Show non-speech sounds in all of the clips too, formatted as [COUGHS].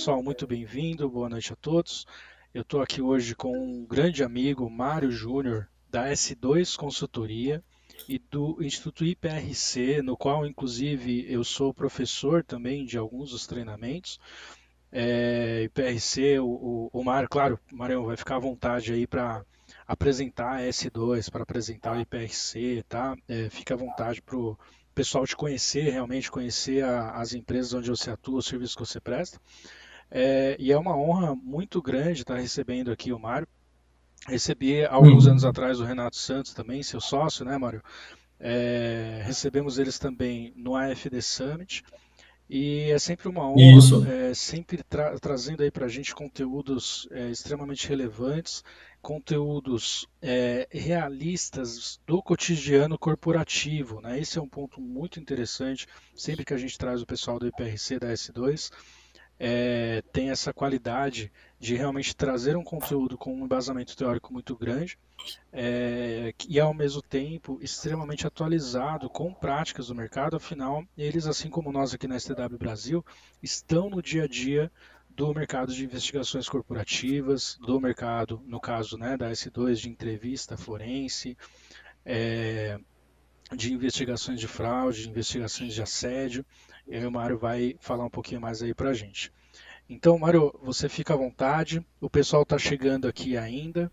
Pessoal, muito bem-vindo, boa noite a todos. Eu estou aqui hoje com um grande amigo, Mário Júnior, da S2 Consultoria e do Instituto IPRC, no qual, inclusive, eu sou professor também de alguns dos treinamentos. É, IPRC, o, o, o Mário, claro, Mário vai ficar à vontade aí para apresentar a S2, para apresentar o IPRC, tá? É, fica à vontade para o pessoal te conhecer, realmente conhecer a, as empresas onde você atua, os serviços que você presta. É, e é uma honra muito grande estar recebendo aqui o Mário. Recebi alguns uhum. anos atrás o Renato Santos também, seu sócio, né, Mário? É, recebemos eles também no AFD Summit. E é sempre uma honra, é, sempre tra trazendo aí para a gente conteúdos é, extremamente relevantes, conteúdos é, realistas do cotidiano corporativo. Né? Esse é um ponto muito interessante, sempre que a gente traz o pessoal do IPRC da S2 é, tem essa qualidade de realmente trazer um conteúdo com um embasamento teórico muito grande é, e ao mesmo tempo extremamente atualizado com práticas do mercado. Afinal, eles, assim como nós aqui na STW Brasil, estão no dia a dia do mercado de investigações corporativas, do mercado, no caso né, da S2, de entrevista forense, é, de investigações de fraude, de investigações de assédio. E o Mário vai falar um pouquinho mais aí para gente. Então, Mário, você fica à vontade. O pessoal está chegando aqui ainda.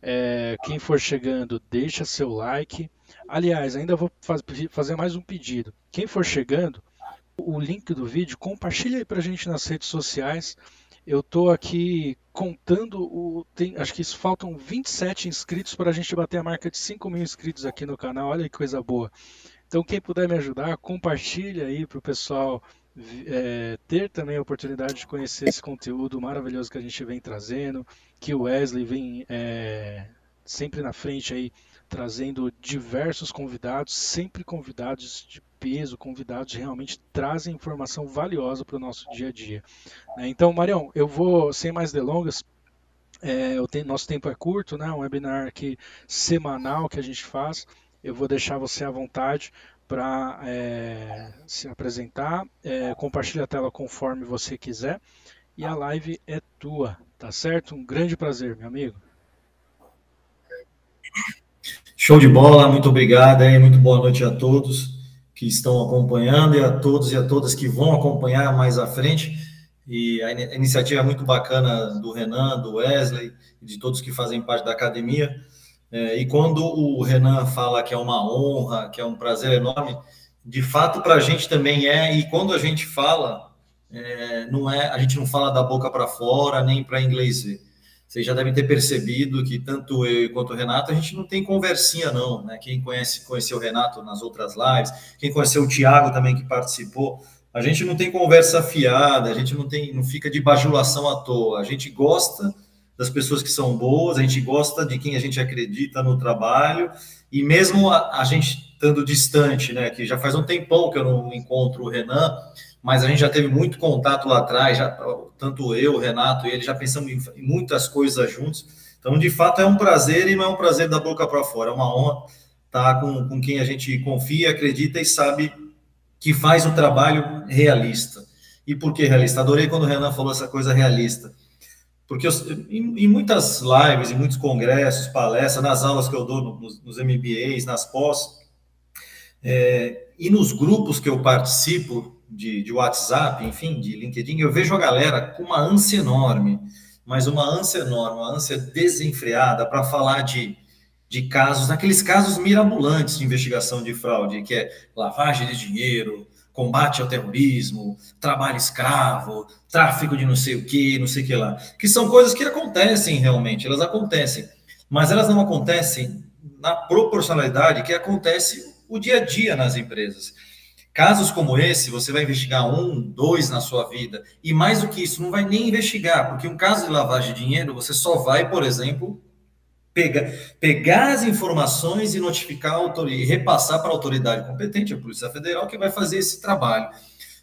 É, quem for chegando, deixa seu like. Aliás, ainda vou faz, fazer mais um pedido. Quem for chegando, o link do vídeo, compartilha aí para gente nas redes sociais. Eu estou aqui contando, o, tem, acho que isso faltam 27 inscritos para a gente bater a marca de 5 mil inscritos aqui no canal. Olha que coisa boa. Então, quem puder me ajudar, compartilha aí para o pessoal é, ter também a oportunidade de conhecer esse conteúdo maravilhoso que a gente vem trazendo, que o Wesley vem é, sempre na frente aí, trazendo diversos convidados, sempre convidados de peso, convidados realmente trazem informação valiosa para o nosso dia a dia. Né? Então, Marião, eu vou, sem mais delongas, é, tenho, nosso tempo é curto, né? um webinar aqui semanal que a gente faz. Eu vou deixar você à vontade para é, se apresentar. É, compartilhe a tela conforme você quiser. E a live é tua, tá certo? Um grande prazer, meu amigo. Show de bola, muito obrigado e muito boa noite a todos que estão acompanhando e a todos e a todas que vão acompanhar mais à frente. E a iniciativa é muito bacana do Renan, do Wesley de todos que fazem parte da academia. É, e quando o Renan fala que é uma honra, que é um prazer enorme, de fato para a gente também é. E quando a gente fala, é, não é, a gente não fala da boca para fora nem para inglês ver. Vocês já devem ter percebido que tanto eu quanto o Renato a gente não tem conversinha não, né? Quem conhece conheceu o Renato nas outras lives, quem conheceu o Thiago também que participou, a gente não tem conversa fiada, a gente não tem, não fica de bajulação à toa. A gente gosta das pessoas que são boas, a gente gosta de quem a gente acredita no trabalho, e mesmo a, a gente estando distante, né, que já faz um tempão que eu não encontro o Renan, mas a gente já teve muito contato lá atrás, já, tanto eu, o Renato e ele já pensamos em, em muitas coisas juntos. Então, de fato, é um prazer e não é um prazer da boca para fora, é uma honra estar com, com quem a gente confia, acredita e sabe que faz um trabalho realista. E por que realista? Adorei quando o Renan falou essa coisa realista porque eu, em, em, muitas lives, em muitos congressos, palestras, nas aulas que eu dou nos, nos MBAs, nas pós, é, e nos grupos que eu participo de, de, WhatsApp, enfim, de LinkedIn, eu vejo a galera com uma ânsia enorme, mas uma ânsia enorme, uma ânsia desenfreada para falar de, de casos, aqueles casos mirabolantes de investigação de fraude, que é lavagem de dinheiro, combate ao terrorismo, trabalho escravo, tráfico de não sei o que, não sei o que lá, que são coisas que acontecem realmente, elas acontecem, mas elas não acontecem na proporcionalidade que acontece o dia a dia nas empresas. Casos como esse, você vai investigar um, dois na sua vida, e mais do que isso, não vai nem investigar, porque um caso de lavagem de dinheiro, você só vai, por exemplo, Pega, pegar as informações e notificar e repassar para a autoridade competente, a Polícia Federal, que vai fazer esse trabalho.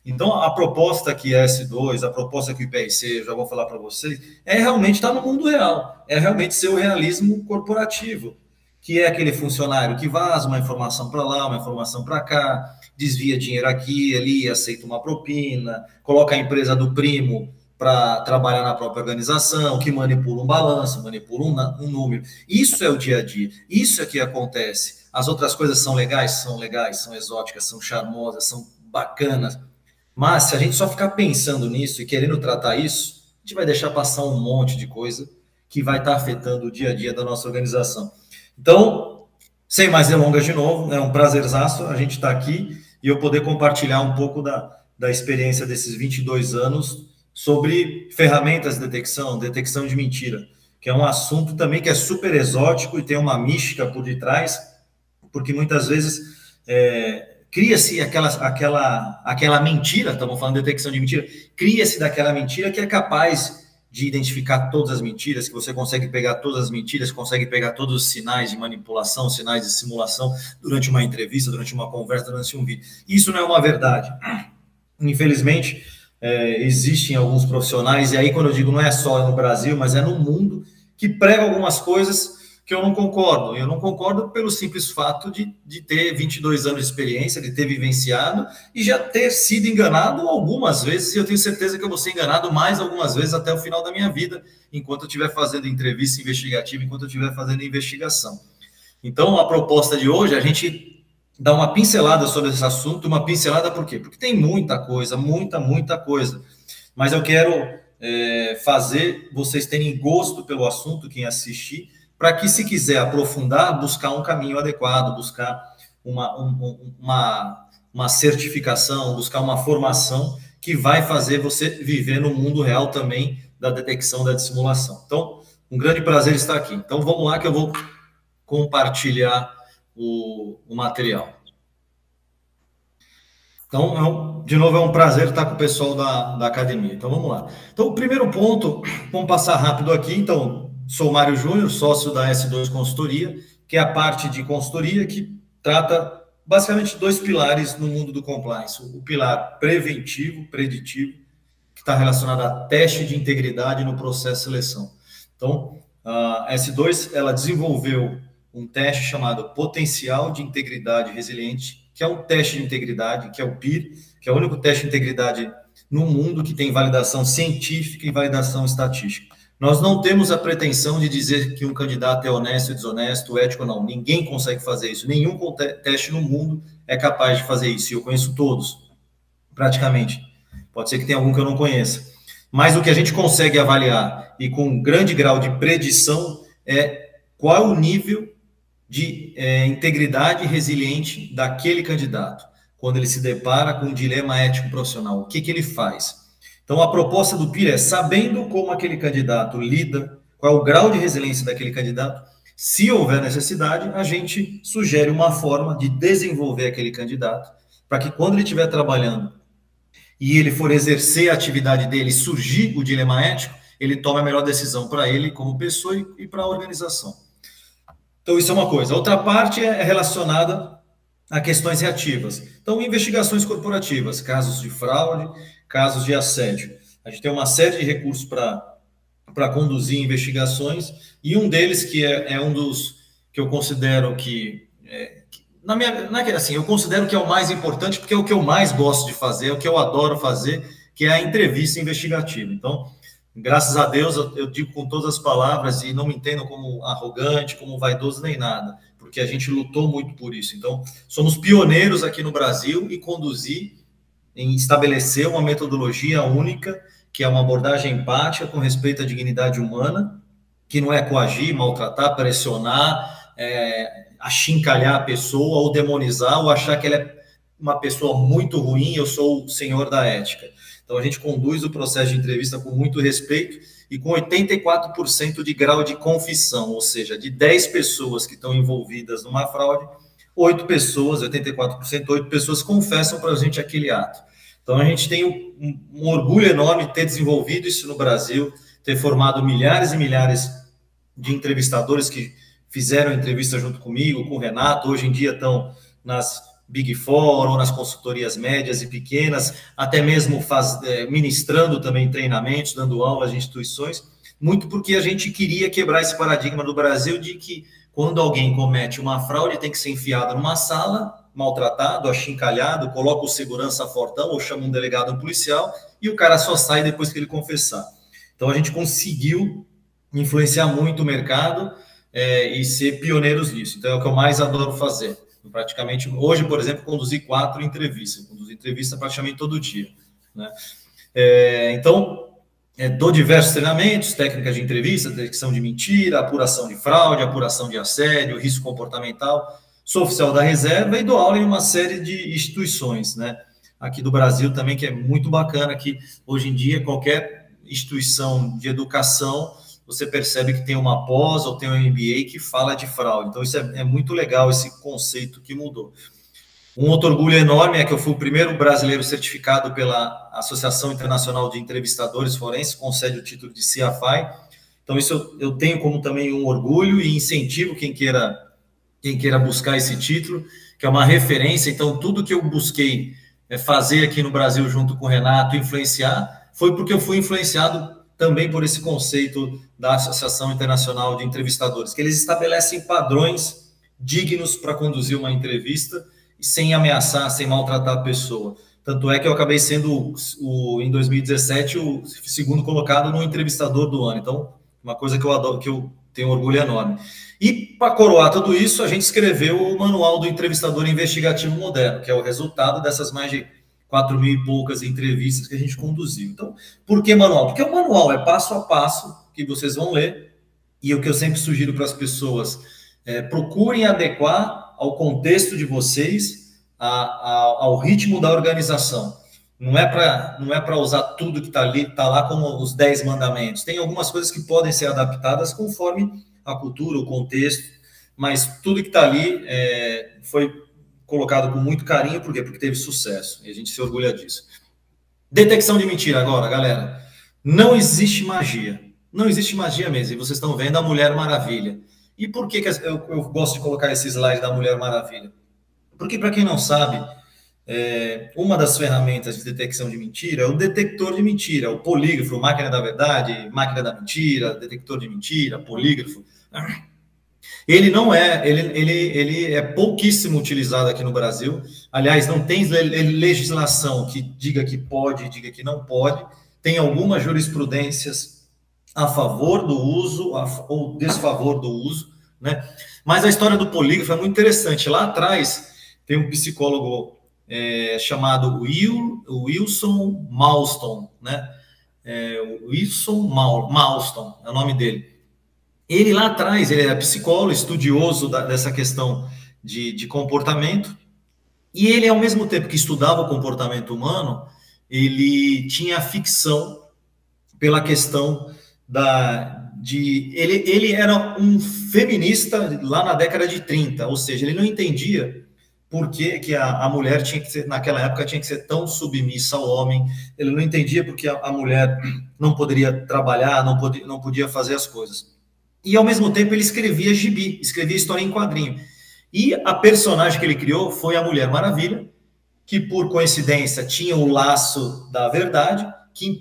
Então, a proposta que é S2, a proposta que o IPRC, já vou falar para vocês, é realmente estar no mundo real, é realmente ser o realismo corporativo, que é aquele funcionário que vaza uma informação para lá, uma informação para cá, desvia dinheiro aqui, ali, aceita uma propina, coloca a empresa do primo para trabalhar na própria organização, que manipula um balanço, manipula um, um, número. Isso é o dia a dia, isso é que acontece. As outras coisas são legais? São legais, são exóticas, são charmosas, são bacanas. Mas se a gente só ficar pensando nisso e querendo tratar isso, a gente vai deixar passar um monte de coisa que vai estar tá afetando o dia a dia da nossa organização. Então, sem mais delongas de novo, é um prazerzaço a gente estar tá aqui e eu poder compartilhar um pouco da, da experiência desses 22 anos sobre ferramentas de detecção, detecção de mentira, que é um assunto também que é super exótico e tem uma mística por detrás, porque muitas vezes é, cria-se aquela, aquela, aquela mentira, estamos falando de detecção de mentira, cria-se daquela mentira que é capaz de identificar todas as mentiras, que você consegue pegar todas as mentiras, consegue pegar todos os sinais de manipulação, sinais de simulação durante uma entrevista, durante uma conversa, durante um vídeo. Isso não é uma verdade. Infelizmente, é, existem alguns profissionais, e aí quando eu digo não é só no Brasil, mas é no mundo, que pregam algumas coisas que eu não concordo. Eu não concordo pelo simples fato de, de ter 22 anos de experiência, de ter vivenciado e já ter sido enganado algumas vezes, e eu tenho certeza que eu vou ser enganado mais algumas vezes até o final da minha vida, enquanto eu estiver fazendo entrevista investigativa, enquanto eu estiver fazendo investigação. Então, a proposta de hoje a gente dar uma pincelada sobre esse assunto, uma pincelada por quê? Porque tem muita coisa, muita, muita coisa. Mas eu quero é, fazer vocês terem gosto pelo assunto, quem assistir, para que, se quiser aprofundar, buscar um caminho adequado, buscar uma, um, uma, uma certificação, buscar uma formação que vai fazer você viver no mundo real também da detecção da dissimulação. Então, um grande prazer estar aqui. Então, vamos lá que eu vou compartilhar o, o material. Então, é um, de novo, é um prazer estar com o pessoal da, da academia. Então, vamos lá. Então, o primeiro ponto, vamos passar rápido aqui. Então, sou Mário Júnior, sócio da S2 Consultoria, que é a parte de consultoria que trata basicamente dois pilares no mundo do compliance. O pilar preventivo, preditivo, que está relacionado a teste de integridade no processo de seleção. Então, a S2, ela desenvolveu um teste chamado Potencial de Integridade Resiliente, que é um teste de integridade, que é o PIR, que é o único teste de integridade no mundo que tem validação científica e validação estatística. Nós não temos a pretensão de dizer que um candidato é honesto, desonesto, ético, não. Ninguém consegue fazer isso. Nenhum teste no mundo é capaz de fazer isso. E eu conheço todos, praticamente. Pode ser que tenha algum que eu não conheça. Mas o que a gente consegue avaliar e com um grande grau de predição é qual o nível de é, integridade resiliente daquele candidato, quando ele se depara com um dilema ético profissional. O que, que ele faz? Então, a proposta do PIR é, sabendo como aquele candidato lida, qual é o grau de resiliência daquele candidato, se houver necessidade, a gente sugere uma forma de desenvolver aquele candidato, para que quando ele estiver trabalhando e ele for exercer a atividade dele, surgir o dilema ético, ele tome a melhor decisão para ele como pessoa e para a organização. Então, isso é uma coisa. A outra parte é relacionada a questões reativas. Então, investigações corporativas, casos de fraude, casos de assédio. A gente tem uma série de recursos para conduzir investigações, e um deles, que é, é um dos que eu considero que. É, na minha, não é assim, eu considero que é o mais importante, porque é o que eu mais gosto de fazer, é o que eu adoro fazer, que é a entrevista investigativa. Então, Graças a Deus, eu, eu, digo com todas as palavras e não me entendo como arrogante, como vaidoso nem nada, porque a gente lutou muito por isso. Então, somos pioneiros aqui no Brasil e conduzir em estabelecer uma metodologia única, que é uma abordagem empática com respeito à dignidade humana, que não é coagir, maltratar, pressionar, é, achincalhar a pessoa ou demonizar ou achar que ela é uma pessoa muito ruim, eu sou o senhor da ética. Então, a gente conduz o processo de entrevista com muito respeito e com 84% de grau de confissão, ou seja, de 10 pessoas que estão envolvidas numa fraude, 8 pessoas, 84%, 8 pessoas confessam para a gente aquele ato. Então, a gente tem um, um orgulho enorme de ter desenvolvido isso no Brasil, ter formado milhares e milhares de entrevistadores que fizeram entrevista junto comigo, com o Renato, hoje em dia estão nas Big Four ou nas consultorias médias e pequenas, até mesmo faz, é, ministrando também treinamentos, dando aulas de instituições, muito porque a gente queria quebrar esse paradigma do Brasil de que quando alguém comete uma fraude tem que ser enfiado numa sala, maltratado, achincalhado, coloca o segurança fortão ou chama um delegado um policial e o cara só sai depois que ele confessar. Então a gente conseguiu influenciar muito o mercado é, e ser pioneiros nisso. Então é o que eu mais adoro fazer. Praticamente hoje, por exemplo, conduzi quatro entrevistas, conduzi entrevista praticamente todo dia. Né? É, então é, dou diversos treinamentos, técnicas de entrevista, detecção de mentira, apuração de fraude, apuração de assédio, risco comportamental. Sou oficial da reserva e dou aula em uma série de instituições, né? Aqui do Brasil também, que é muito bacana, que hoje em dia qualquer instituição de educação, você percebe que tem uma pós ou tem um MBA que fala de fraude. Então, isso é, é muito legal, esse conceito que mudou. Um outro orgulho enorme é que eu fui o primeiro brasileiro certificado pela Associação Internacional de Entrevistadores Forenses, concede o título de CFI. Então, isso eu, eu tenho como também um orgulho e incentivo quem queira, quem queira buscar esse título, que é uma referência. Então, tudo que eu busquei é, fazer aqui no Brasil junto com o Renato, influenciar, foi porque eu fui influenciado também por esse conceito da Associação Internacional de Entrevistadores, que eles estabelecem padrões dignos para conduzir uma entrevista sem ameaçar, sem maltratar a pessoa. Tanto é que eu acabei sendo, o, em 2017, o segundo colocado no entrevistador do ano. Então, uma coisa que eu adoro, que eu tenho orgulho enorme. E para coroar tudo isso, a gente escreveu o Manual do Entrevistador Investigativo Moderno, que é o resultado dessas mais de quatro mil e poucas entrevistas que a gente conduziu. Então, por que manual? Porque o manual é passo a passo que vocês vão ler, e o que eu sempre sugiro para as pessoas é procurem adequar ao contexto de vocês, a, a, ao ritmo da organização. Não é para não é para usar tudo que está ali, tá lá como os dez mandamentos. Tem algumas coisas que podem ser adaptadas conforme a cultura, o contexto, mas tudo que está ali é, foi colocado com muito carinho, por quê? Porque teve sucesso e a gente se orgulha disso. Detecção de mentira agora, galera. Não existe magia. Não existe magia mesmo. E vocês estão vendo a Mulher Maravilha. E por que, que eu, eu gosto de colocar esse slide da Mulher Maravilha? Porque, para quem não sabe, é, uma das ferramentas de detecção de mentira é o detector de mentira, o polígrafo, máquina da verdade, máquina da mentira, detector de mentira, polígrafo. Ele não é, ele, ele, ele é pouquíssimo utilizado aqui no Brasil. Aliás, não tem legislação que diga que pode, diga que não pode. Tem algumas jurisprudências a favor do uso ou desfavor do uso, né? Mas a história do polígrafo é muito interessante. Lá atrás tem um psicólogo é, chamado Will, Wilson Malston, né? É, Wilson Mal, Malston é o nome dele. Ele lá atrás, ele era psicólogo, estudioso da, dessa questão de, de comportamento, e ele, ao mesmo tempo que estudava o comportamento humano, ele tinha ficção pela questão da, de ele, ele era um feminista lá na década de 30, ou seja, ele não entendia por que, que a, a, mulher tinha que ser, naquela época, tinha que ser tão submissa ao homem, ele não entendia porque a, a mulher não poderia trabalhar, não podia, não podia fazer as coisas. E, ao mesmo tempo, ele escrevia gibi, escrevia história em quadrinho. E a personagem que ele criou foi a Mulher Maravilha, que, por coincidência, tinha o laço da verdade, que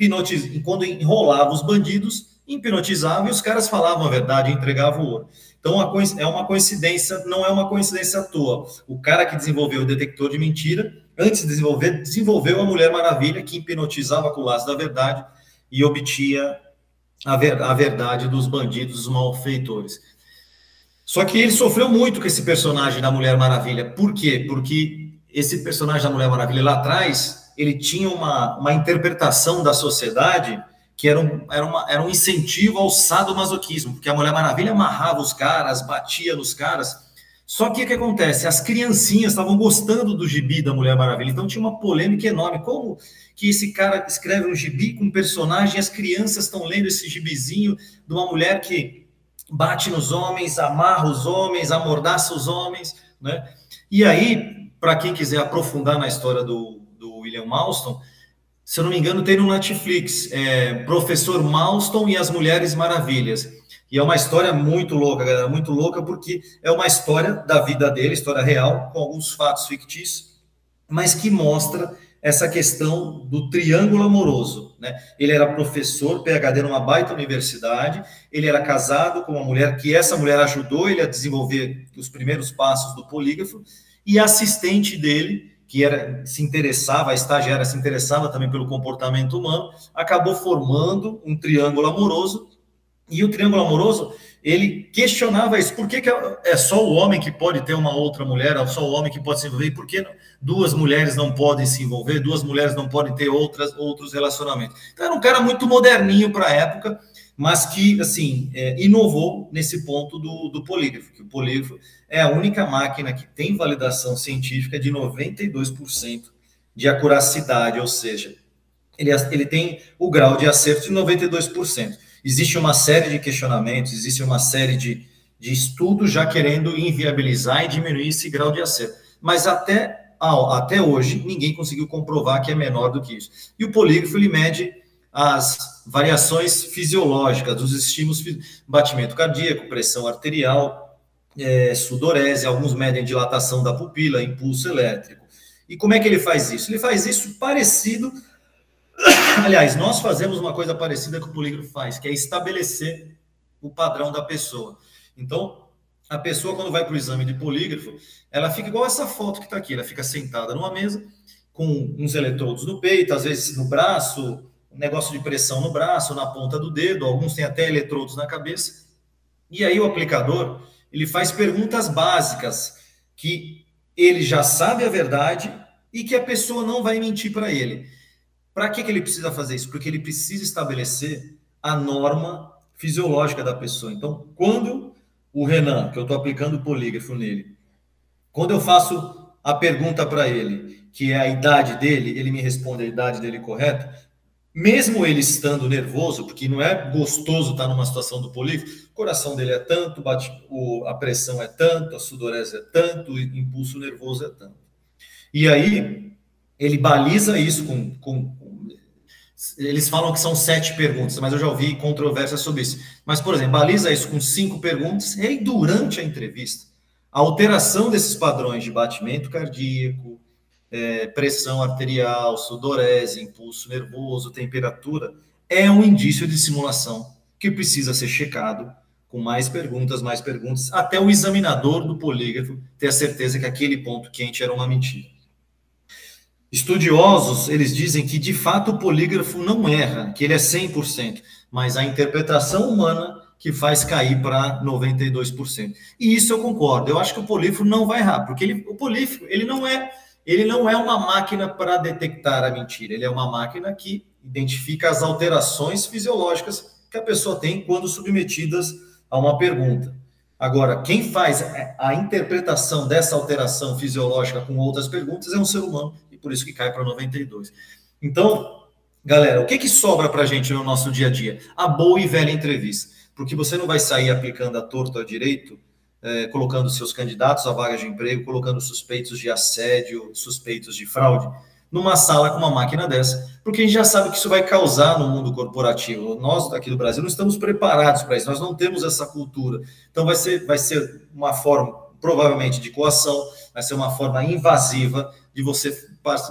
quando enrolava os bandidos, hipnotizava e os caras falavam a verdade, entregavam o ouro. Então, é uma coincidência, não é uma coincidência à toa. O cara que desenvolveu o detector de mentira, antes de desenvolver, desenvolveu a Mulher Maravilha, que hipnotizava com o laço da verdade e obtinha a, ver, a verdade dos bandidos, dos malfeitores. Só que ele sofreu muito com esse personagem da Mulher Maravilha. Por quê? Porque esse personagem da Mulher Maravilha lá atrás, ele tinha uma, uma interpretação da sociedade que era um, era, uma, era um incentivo ao sadomasoquismo, porque a Mulher Maravilha amarrava os caras, batia nos caras. Só que o que acontece? As criancinhas estavam gostando do gibi da Mulher Maravilha, então tinha uma polêmica enorme. Como que esse cara escreve um gibi com um personagem as crianças estão lendo esse gibizinho de uma mulher que bate nos homens, amarra os homens, amordaça os homens, né? E aí, para quem quiser aprofundar na história do, do William Malston, se eu não me engano, tem no Netflix, é, Professor Malston e as Mulheres Maravilhas. E é uma história muito louca, galera, muito louca, porque é uma história da vida dele, história real, com alguns fatos fictícios, mas que mostra essa questão do triângulo amoroso. Né? Ele era professor, PhD numa baita universidade, ele era casado com uma mulher que essa mulher ajudou ele a desenvolver os primeiros passos do polígrafo, e a assistente dele que era, se interessava, a estagiária se interessava também pelo comportamento humano, acabou formando um triângulo amoroso, e o triângulo amoroso, ele questionava isso, por que, que é só o homem que pode ter uma outra mulher, é só o homem que pode se envolver, e por que duas mulheres não podem se envolver, duas mulheres não podem ter outras, outros relacionamentos. Então era um cara muito moderninho para a época, mas que, assim, é, inovou nesse ponto do, do polígrafo, que o polígrafo é a única máquina que tem validação científica de 92% de acuracidade, ou seja, ele, ele tem o grau de acerto de 92%. Existe uma série de questionamentos, existe uma série de, de estudos já querendo inviabilizar e diminuir esse grau de acerto. Mas até, até hoje, ninguém conseguiu comprovar que é menor do que isso. E o polígrafo, ele mede as variações fisiológicas dos estímulos, batimento cardíaco, pressão arterial, é, sudorese, alguns medem dilatação da pupila, impulso elétrico. E como é que ele faz isso? Ele faz isso parecido. Aliás, nós fazemos uma coisa parecida que o polígrafo faz, que é estabelecer o padrão da pessoa. Então, a pessoa, quando vai para o exame de polígrafo, ela fica igual essa foto que está aqui, ela fica sentada numa mesa, com uns eletrodos no peito, às vezes no braço, um negócio de pressão no braço, na ponta do dedo, alguns têm até eletrodos na cabeça. E aí o aplicador, ele faz perguntas básicas que ele já sabe a verdade e que a pessoa não vai mentir para ele. Para que, que ele precisa fazer isso? Porque ele precisa estabelecer a norma fisiológica da pessoa. Então, quando o Renan, que eu estou aplicando o polígrafo nele, quando eu faço a pergunta para ele, que é a idade dele, ele me responde a idade dele correta, mesmo ele estando nervoso, porque não é gostoso estar numa situação do polígrafo, o coração dele é tanto, bate, o, a pressão é tanto, a sudorese é tanto, o impulso nervoso é tanto. E aí, ele baliza isso com, com, Eles falam que são sete perguntas, mas eu já ouvi controvérsia sobre isso. Mas, por exemplo, baliza isso com cinco perguntas, e aí, durante a entrevista, a alteração desses padrões de batimento cardíaco, é, pressão arterial, sudorese, impulso nervoso, temperatura, é um indício de simulação que precisa ser checado com mais perguntas, mais perguntas, até o examinador do polígrafo ter a certeza que aquele ponto quente era uma mentira. Estudiosos, eles dizem que de fato o polígrafo não erra, que ele é 100%, mas a interpretação humana que faz cair para 92%. E isso eu concordo. Eu acho que o polígrafo não vai errar, porque ele, o polígrafo, ele não é ele não é uma máquina para detectar a mentira, ele é uma máquina que identifica as alterações fisiológicas que a pessoa tem quando submetidas a uma pergunta. Agora, quem faz a interpretação dessa alteração fisiológica com outras perguntas é um ser humano, por isso que cai para 92. Então, galera, o que, que sobra para a gente no nosso dia a dia? A boa e velha entrevista. Porque você não vai sair aplicando a torto a direito é, colocando seus candidatos a vagas de emprego, colocando suspeitos de assédio, suspeitos de fraude, numa sala com uma máquina dessa, porque a gente já sabe que isso vai causar no mundo corporativo. Nós aqui do Brasil não estamos preparados para isso, nós não temos essa cultura. Então vai ser, vai ser uma forma, provavelmente, de coação, vai ser uma forma invasiva de você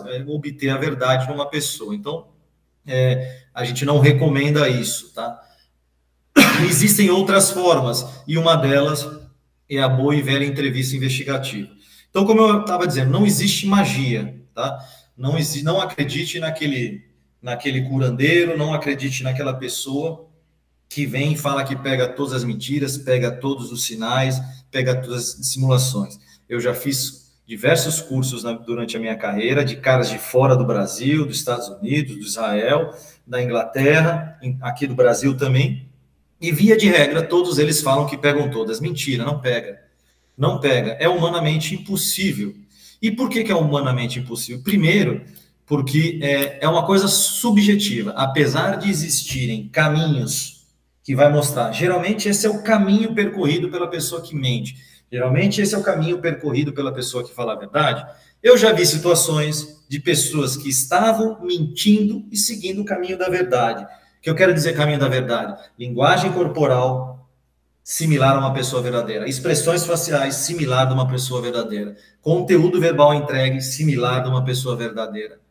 é, obter a verdade numa pessoa. Então, é, a gente não recomenda isso, tá? Existem outras formas, e uma delas é a boa e velha entrevista investigativa. Então, como eu estava dizendo, não existe magia, tá? Não, existe, não acredite naquele, naquele curandeiro, não acredite naquela pessoa que vem e fala que pega todas as mentiras, pega todos os sinais, pega todas as simulações. Eu já fiz diversos cursos na, durante a minha carreira de caras de fora do Brasil, dos Estados Unidos, do Israel, da Inglaterra, aqui do Brasil também, e via de regra, todos eles falam que pegam todas. Mentira, não pega. Não pega. É humanamente impossível. E por que, que é humanamente impossível? Primeiro, porque é, é uma coisa subjetiva. Apesar de existirem caminhos que vai mostrar, geralmente esse é o caminho percorrido pela pessoa que mente. Geralmente esse é o caminho percorrido pela pessoa que fala a verdade. Eu já vi situações de pessoas que estavam mentindo e seguindo o caminho da verdade que eu quero dizer caminho da verdade? Linguagem corporal similar a uma pessoa verdadeira, expressões faciais similar a uma pessoa verdadeira, conteúdo verbal entregue similar a uma pessoa verdadeira,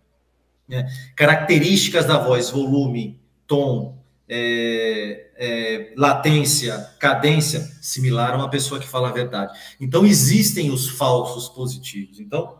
né? características da voz, volume, tom, é, é, latência, cadência, similar a uma pessoa que fala a verdade. Então existem os falsos positivos. Então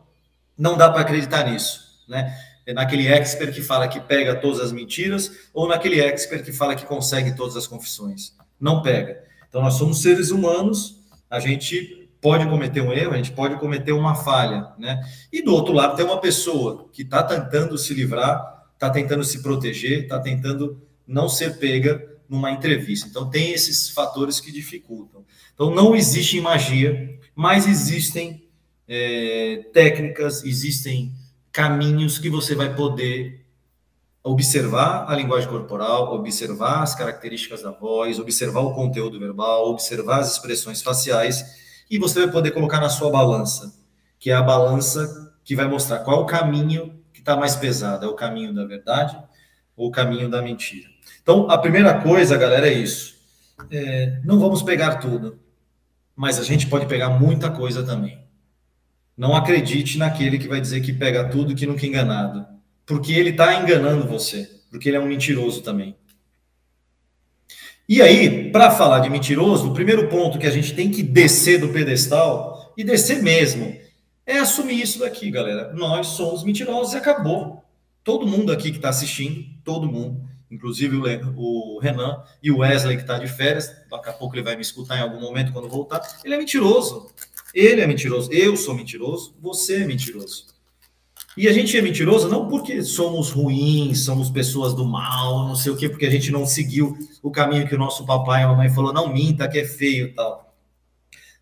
não dá para acreditar nisso, né? É naquele expert que fala que pega todas as mentiras ou naquele expert que fala que consegue todas as confissões. Não pega. Então nós somos seres humanos, a gente pode cometer um erro, a gente pode cometer uma falha, né? E do outro lado tem uma pessoa que está tentando se livrar, está tentando se proteger, está tentando não ser pega numa entrevista. Então tem esses fatores que dificultam. Então não existe magia, mas existem é, técnicas, existem caminhos que você vai poder observar a linguagem corporal, observar as características da voz, observar o conteúdo verbal, observar as expressões faciais e você vai poder colocar na sua balança, que é a balança que vai mostrar qual o caminho que está mais pesado, é o caminho da verdade ou o caminho da mentira. Então, a primeira coisa, galera, é isso. É, não vamos pegar tudo, mas a gente pode pegar muita coisa também. Não acredite naquele que vai dizer que pega tudo que nunca é enganado. Porque ele está enganando você. Porque ele é um mentiroso também. E aí, para falar de mentiroso, o primeiro ponto que a gente tem que descer do pedestal, e descer mesmo, é assumir isso daqui, galera. Nós somos mentirosos e acabou. Todo mundo aqui que está assistindo, todo mundo, inclusive o Renan e o Wesley que está de férias, daqui a pouco ele vai me escutar em algum momento quando voltar, ele é mentiroso. Ele é mentiroso, eu sou mentiroso, você é mentiroso. E a gente é mentiroso não porque somos ruins, somos pessoas do mal, não sei o quê, porque a gente não seguiu o caminho que o nosso papai e a mamãe falou, não minta, que é feio tal.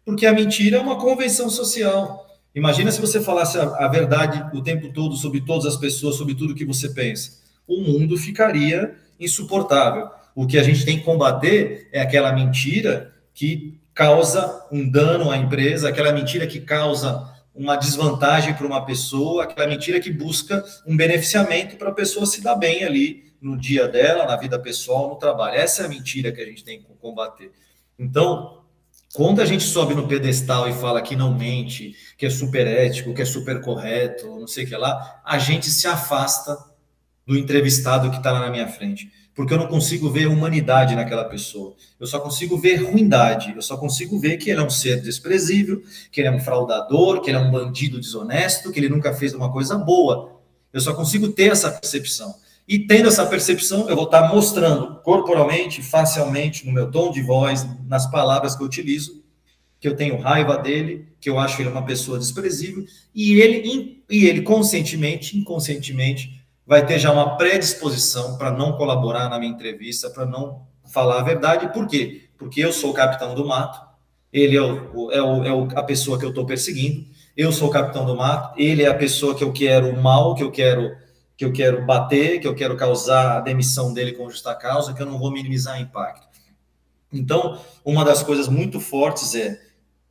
Porque a mentira é uma convenção social. Imagina se você falasse a, a verdade o tempo todo sobre todas as pessoas, sobre tudo que você pensa. O mundo ficaria insuportável. O que a gente tem que combater é aquela mentira que causa um dano à empresa, aquela mentira que causa uma desvantagem para uma pessoa, aquela mentira que busca um beneficiamento para a pessoa se dar bem ali no dia dela, na vida pessoal, no trabalho. Essa é a mentira que a gente tem que combater. Então, quando a gente sobe no pedestal e fala que não mente, que é super ético, que é super correto, não sei o que lá, a gente se afasta do entrevistado que está lá na minha frente porque eu não consigo ver humanidade naquela pessoa. Eu só consigo ver ruindade. Eu só consigo ver que ele é um ser desprezível, que ele é um fraudador, que ele é um bandido desonesto, que ele nunca fez uma coisa boa. Eu só consigo ter essa percepção. E tendo essa percepção, eu vou estar mostrando corporalmente, facialmente, no meu tom de voz, nas palavras que eu utilizo, que eu tenho raiva dele, que eu acho ele uma pessoa desprezível, e ele, e ele conscientemente, inconscientemente, vai ter já uma predisposição para não colaborar na minha entrevista, para não falar a verdade. Por quê? Porque eu sou o capitão do mato, ele é, o, é, o, é a pessoa que eu estou perseguindo, eu sou o capitão do mato, ele é a pessoa que eu quero mal, que eu quero que eu quero bater, que eu quero causar a demissão dele com justa causa, que eu não vou minimizar o impacto. Então, uma das coisas muito fortes é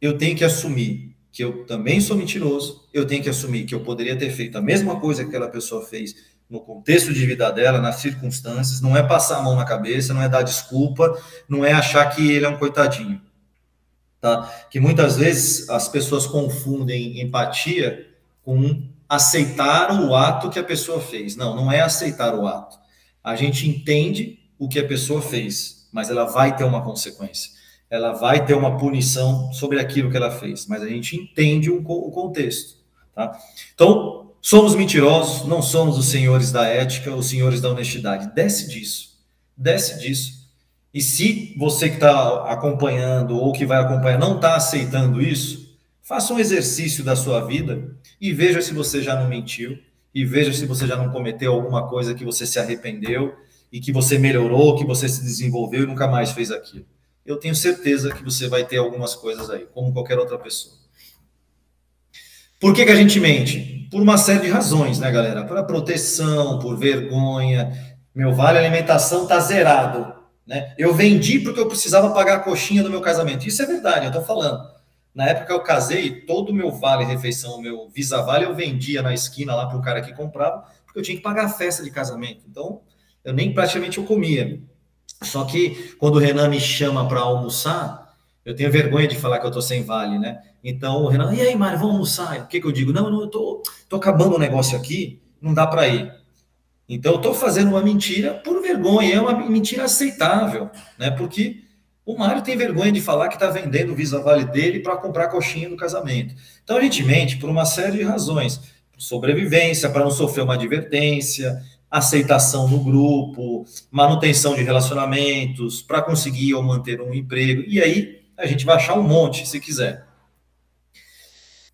eu tenho que assumir que eu também sou mentiroso, eu tenho que assumir que eu poderia ter feito a mesma coisa que aquela pessoa fez no contexto de vida dela, nas circunstâncias, não é passar a mão na cabeça, não é dar desculpa, não é achar que ele é um coitadinho. Tá? Que muitas vezes as pessoas confundem empatia com aceitar o ato que a pessoa fez. Não, não é aceitar o ato. A gente entende o que a pessoa fez, mas ela vai ter uma consequência. Ela vai ter uma punição sobre aquilo que ela fez, mas a gente entende o, contexto. Tá? Então, Somos mentirosos, não somos os senhores da ética, os senhores da honestidade. Desce disso. Desce disso. E se você que está acompanhando ou que vai acompanhar não está aceitando isso, faça um exercício da sua vida e veja se você já não mentiu, e veja se você já não cometeu alguma coisa que você se arrependeu e que você melhorou, que você se desenvolveu e nunca mais fez aquilo. Eu tenho certeza que você vai ter algumas coisas aí, como qualquer outra pessoa. Por que, que a gente mente? Por uma série de razões, né, galera? Por proteção, por vergonha. Meu vale alimentação tá zerado. Né? Eu vendi porque eu precisava pagar a coxinha do meu casamento. Isso é verdade, eu tô falando. Na época que eu casei, todo o meu vale refeição, meu Visa Vale, eu vendia na esquina lá para o cara que comprava, porque eu tinha que pagar a festa de casamento. Então, eu nem praticamente eu comia. Só que quando o Renan me chama para almoçar, eu tenho vergonha de falar que eu tô sem vale, né? Então o Renan, e aí, Mário, vamos almoçar? O que, que eu digo? Não, não, eu tô, tô acabando o um negócio aqui, não dá para ir. Então eu estou fazendo uma mentira por vergonha, é uma mentira aceitável, né? Porque o Mário tem vergonha de falar que está vendendo o Visa Vale dele para comprar a coxinha do casamento. Então a gente mente por uma série de razões. sobrevivência, para não sofrer uma advertência, aceitação no grupo, manutenção de relacionamentos, para conseguir ou manter um emprego. E aí a gente vai achar um monte, se quiser.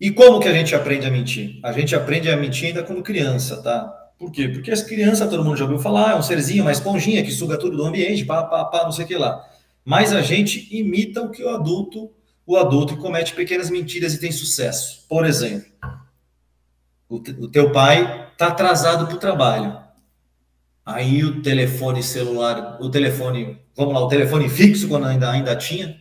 E como que a gente aprende a mentir? A gente aprende a mentir ainda quando criança, tá? Por quê? Porque as crianças, todo mundo já ouviu falar, é um serzinho, uma esponjinha que suga tudo do ambiente, pá, pá, pá, não sei o que lá. Mas a gente imita o que o adulto, o adulto comete pequenas mentiras e tem sucesso. Por exemplo, o, o teu pai está atrasado para o trabalho. Aí o telefone celular, o telefone, vamos lá, o telefone fixo, quando ainda, ainda tinha,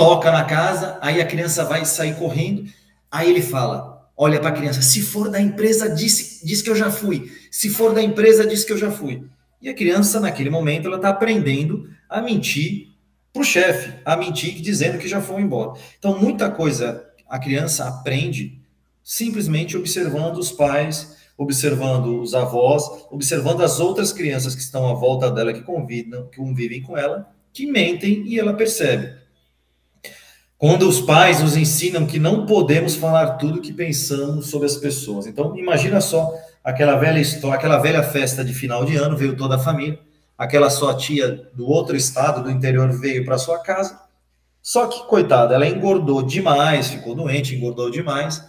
toca na casa, aí a criança vai sair correndo, aí ele fala, olha para a criança, se for da empresa, diz, diz que eu já fui. Se for da empresa, diz que eu já fui. E a criança, naquele momento, ela está aprendendo a mentir para o chefe, a mentir dizendo que já foi embora. Então, muita coisa a criança aprende simplesmente observando os pais, observando os avós, observando as outras crianças que estão à volta dela, que convidam, que convivem com ela, que mentem e ela percebe. Quando os pais nos ensinam que não podemos falar tudo que pensamos sobre as pessoas. Então, imagina só aquela velha história, aquela velha festa de final de ano, veio toda a família, aquela sua tia do outro estado, do interior, veio para sua casa. Só que, coitada, ela engordou demais, ficou doente, engordou demais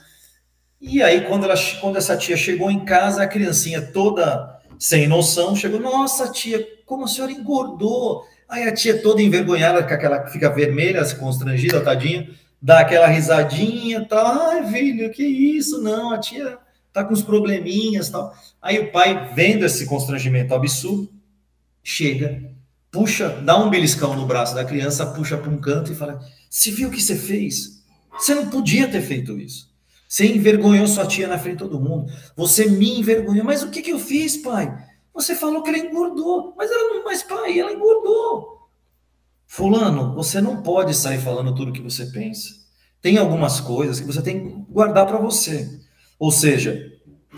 e aí, quando, ela, quando essa tia chegou em casa, a criancinha toda sem noção chegou: Nossa, tia, como a senhora engordou? Aí a tia toda envergonhada, com aquela fica vermelha, constrangida, tadinha, dá aquela risadinha, tal. Ai, filho, que isso? Não, a tia tá com uns probleminhas, tal. Aí o pai, vendo esse constrangimento absurdo, chega, puxa, dá um beliscão no braço da criança, puxa para um canto e fala: "Se viu o que você fez? Você não podia ter feito isso." Você envergonhou sua tia na frente de todo mundo. Você me envergonhou. Mas o que, que eu fiz, pai? Você falou que ela engordou. Mas ela não, mas pai, ela engordou. Fulano, você não pode sair falando tudo o que você pensa. Tem algumas coisas que você tem que guardar para você. Ou seja,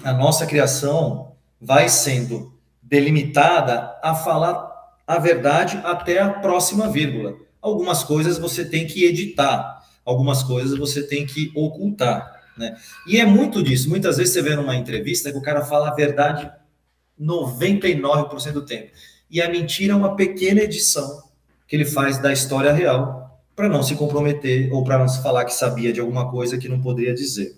a nossa criação vai sendo delimitada a falar a verdade até a próxima vírgula. Algumas coisas você tem que editar, algumas coisas você tem que ocultar. Né? E é muito disso. Muitas vezes você vê numa entrevista que o cara fala a verdade 99% do tempo. E a mentira é uma pequena edição que ele faz da história real para não se comprometer ou para não se falar que sabia de alguma coisa que não poderia dizer.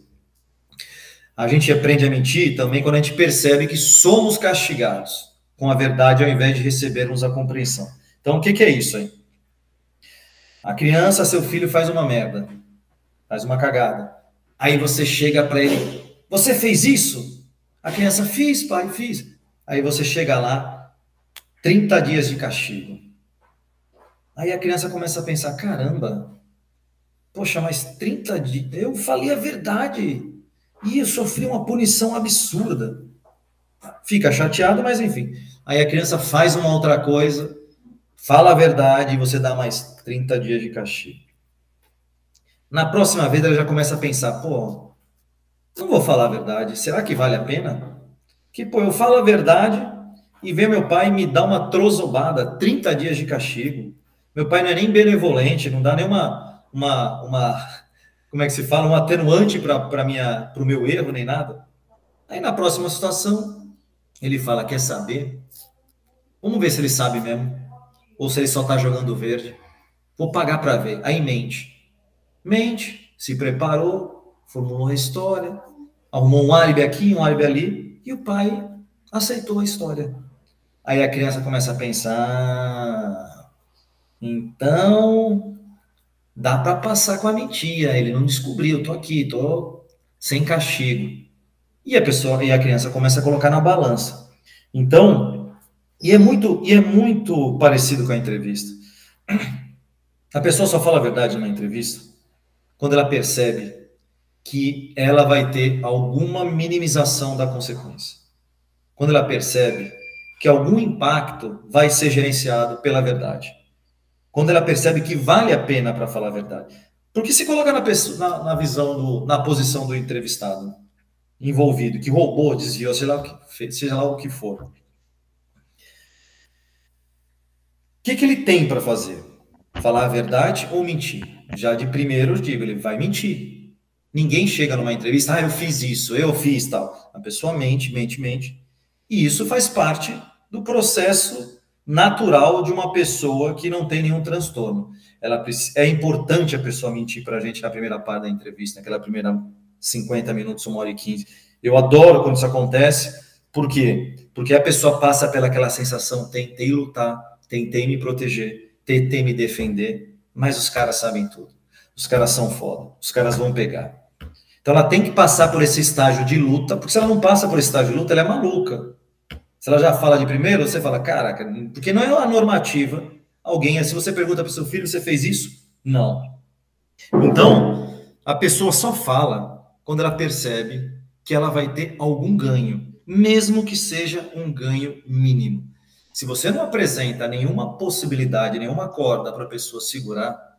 A gente aprende a mentir também quando a gente percebe que somos castigados com a verdade ao invés de recebermos a compreensão. Então, o que, que é isso aí? A criança, seu filho, faz uma merda, faz uma cagada. Aí você chega para ele, você fez isso? A criança, fiz, pai, fiz. Aí você chega lá, 30 dias de castigo. Aí a criança começa a pensar, caramba, poxa, mas 30 dias, eu falei a verdade. E eu sofri uma punição absurda. Fica chateado, mas enfim. Aí a criança faz uma outra coisa, fala a verdade e você dá mais 30 dias de castigo. Na próxima vez ela já começa a pensar, pô, não vou falar a verdade, será que vale a pena? Que, pô, eu falo a verdade e vem meu pai me dá uma trozobada, 30 dias de castigo. Meu pai não é nem benevolente, não dá nenhuma, uma, uma, como é que se fala, um atenuante para o meu erro, nem nada. Aí na próxima situação, ele fala, quer saber? Vamos ver se ele sabe mesmo, ou se ele só está jogando verde. Vou pagar para ver. Aí mente mente, se preparou, formulou a história, arrumou um álibi aqui, um álibi ali, e o pai aceitou a história. Aí a criança começa a pensar, então dá para passar com a mentira, ele não descobriu, tô aqui, tô sem castigo. E a pessoa e a criança começa a colocar na balança. Então, e é muito e é muito parecido com a entrevista. A pessoa só fala a verdade na entrevista quando ela percebe que ela vai ter alguma minimização da consequência. Quando ela percebe que algum impacto vai ser gerenciado pela verdade. Quando ela percebe que vale a pena para falar a verdade. Porque se coloca na, pessoa, na, na, visão, do, na posição do entrevistado envolvido, que roubou, desviou, seja lá o que, seja lá o que for. O que, que ele tem para fazer? Falar a verdade ou mentir? Já de primeiro eu digo, ele vai mentir. Ninguém chega numa entrevista, ah, eu fiz isso, eu fiz tal. A pessoa mente, mente, mente. E isso faz parte do processo natural de uma pessoa que não tem nenhum transtorno. Ela é importante a pessoa mentir para a gente na primeira parte da entrevista, naquela primeira 50 minutos, uma hora e 15. Eu adoro quando isso acontece. Por quê? Porque a pessoa passa pelaquela sensação, tentei lutar, tentei me proteger, tentei me defender, mas os caras sabem tudo. Os caras são foda, os caras vão pegar. Então ela tem que passar por esse estágio de luta, porque se ela não passa por esse estágio de luta, ela é maluca. Se ela já fala de primeiro, você fala, caraca, porque não é uma normativa. Alguém, se você pergunta para o seu filho, você fez isso? Não. Então, a pessoa só fala quando ela percebe que ela vai ter algum ganho, mesmo que seja um ganho mínimo. Se você não apresenta nenhuma possibilidade, nenhuma corda para a pessoa segurar,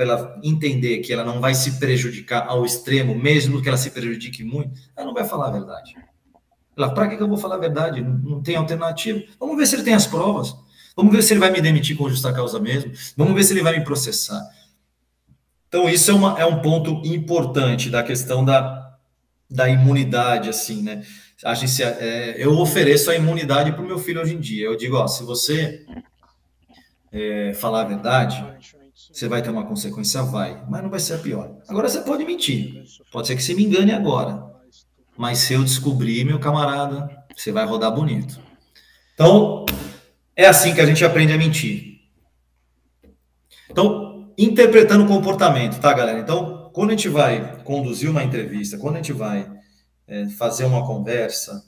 para ela entender que ela não vai se prejudicar ao extremo, mesmo que ela se prejudique muito, ela não vai falar a verdade. Ela, para que eu vou falar a verdade? Não, não tem alternativa. Vamos ver se ele tem as provas. Vamos ver se ele vai me demitir com justa causa mesmo. Vamos ver se ele vai me processar. Então, isso é, uma, é um ponto importante da questão da, da imunidade, assim, né? A gente, é, eu ofereço a imunidade para o meu filho hoje em dia. Eu digo, ó, se você é, falar a verdade, você vai ter uma consequência? Vai, mas não vai ser a pior. Agora você pode mentir. Pode ser que você me engane agora. Mas se eu descobrir, meu camarada, você vai rodar bonito. Então, é assim que a gente aprende a mentir. Então, interpretando o comportamento, tá, galera? Então, quando a gente vai conduzir uma entrevista, quando a gente vai é, fazer uma conversa,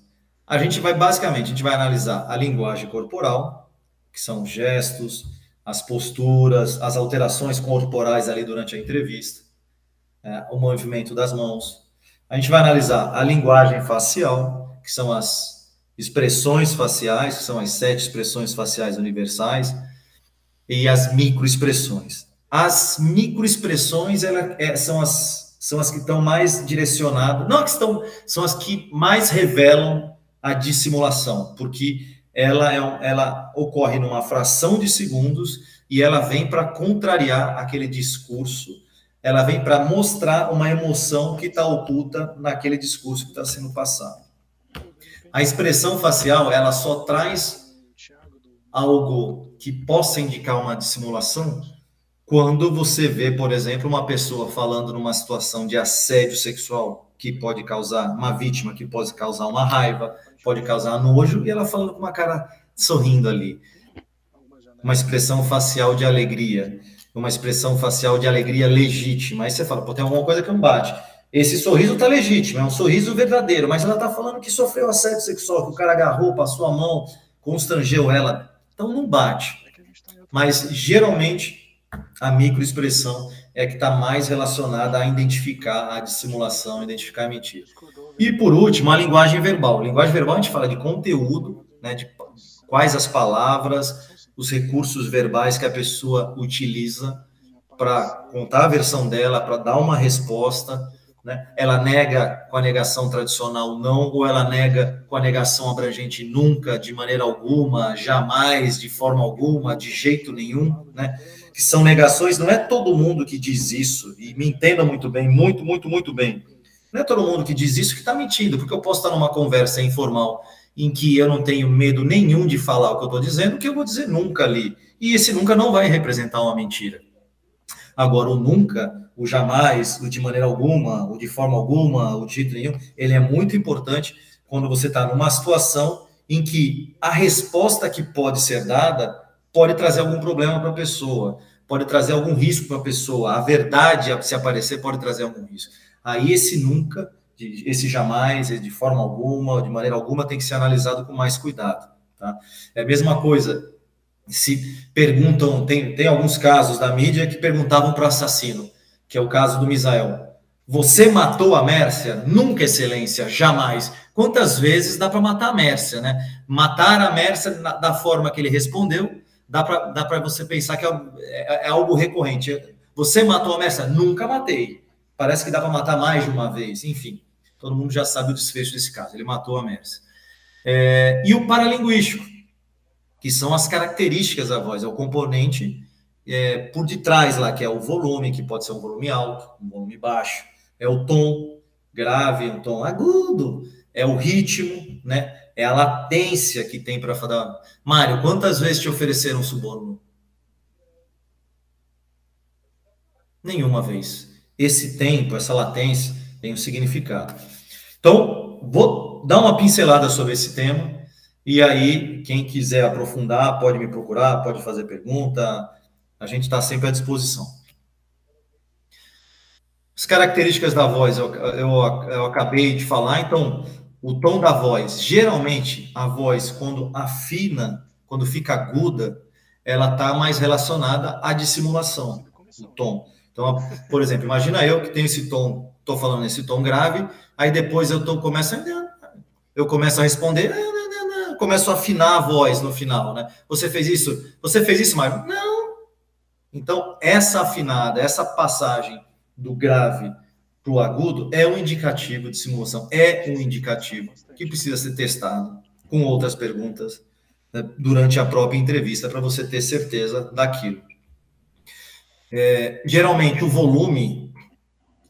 a gente vai basicamente, a gente vai analisar a linguagem corporal, que são gestos, as posturas, as alterações corporais ali durante a entrevista, é, o movimento das mãos. A gente vai analisar a linguagem facial, que são as expressões faciais, que são as sete expressões faciais universais, e as microexpressões. As microexpressões ela, é, são, as, são as que estão mais direcionadas, não que estão, são as que mais revelam a dissimulação, porque ela, é, ela ocorre numa fração de segundos e ela vem para contrariar aquele discurso, ela vem para mostrar uma emoção que está oculta naquele discurso que está sendo passado. A expressão facial, ela só traz algo que possa indicar uma dissimulação quando você vê, por exemplo, uma pessoa falando numa situação de assédio sexual que pode causar uma vítima, que pode causar uma raiva, pode causar nojo, e ela falando com uma cara sorrindo ali. Uma expressão facial de alegria, uma expressão facial de alegria legítima. Aí você fala, pô, tem alguma coisa que não bate. Esse sorriso tá legítimo, é um sorriso verdadeiro, mas ela tá falando que sofreu assédio sexual, que o cara agarrou, passou a mão, constrangeu ela. Então não bate. Mas geralmente a microexpressão é que está mais relacionada a identificar a dissimulação, identificar a mentira. E por último, a linguagem verbal. linguagem verbal a gente fala de conteúdo, né, de quais as palavras, os recursos verbais que a pessoa utiliza para contar a versão dela, para dar uma resposta. Né? Ela nega com a negação tradicional não, ou ela nega com a negação abrangente nunca, de maneira alguma, jamais, de forma alguma, de jeito nenhum. Né? Que são negações, não é todo mundo que diz isso, e me entenda muito bem, muito, muito, muito bem não é todo mundo que diz isso que está mentindo, porque eu posso estar numa conversa informal em que eu não tenho medo nenhum de falar o que eu estou dizendo, que eu vou dizer nunca ali. E esse nunca não vai representar uma mentira. Agora, o nunca, o jamais, o de maneira alguma, o de forma alguma, o de jeito nenhum, ele é muito importante quando você está numa situação em que a resposta que pode ser dada pode trazer algum problema para a pessoa, pode trazer algum risco para a pessoa. A verdade, se aparecer, pode trazer algum risco. Aí esse nunca, esse jamais, de forma alguma, de maneira alguma, tem que ser analisado com mais cuidado. Tá? É a mesma coisa. Se perguntam, tem, tem alguns casos da mídia que perguntavam para o assassino, que é o caso do Misael. Você matou a Mércia? Nunca, excelência, jamais. Quantas vezes dá para matar a Mércia, né? Matar a Mércia da forma que ele respondeu, dá para você pensar que é, é, é algo recorrente. Você matou a Mércia? Nunca matei. Parece que dá para matar mais de uma vez. Enfim, todo mundo já sabe o desfecho desse caso. Ele matou a Mercy. É, e o paralinguístico, que são as características da voz, é o componente é, por detrás lá, que é o volume, que pode ser um volume alto, um volume baixo, É o tom grave, um tom agudo, é o ritmo, né? É a latência que tem para falar. Mário, quantas vezes te ofereceram suborno? Nenhuma vez. Esse tempo, essa latência, tem um significado. Então, vou dar uma pincelada sobre esse tema. E aí, quem quiser aprofundar, pode me procurar, pode fazer pergunta. A gente está sempre à disposição. As características da voz, eu, eu, eu, acabei de falar, então, o tom da voz, geralmente, a voz, quando afina, quando fica aguda, ela está mais relacionada à dissimulação, o tom. Então, por exemplo, imagina eu que tenho esse tom, estou falando esse tom grave, aí depois eu tô, começo a, eu começo a responder, começo a afinar a voz no final, né? Você fez isso? Você fez isso, Mário? Não. Então, essa afinada, essa passagem do grave para o agudo é um indicativo de simulação, é um indicativo que precisa ser testado com outras perguntas né, durante a própria entrevista para você ter certeza daquilo. É, geralmente, o volume,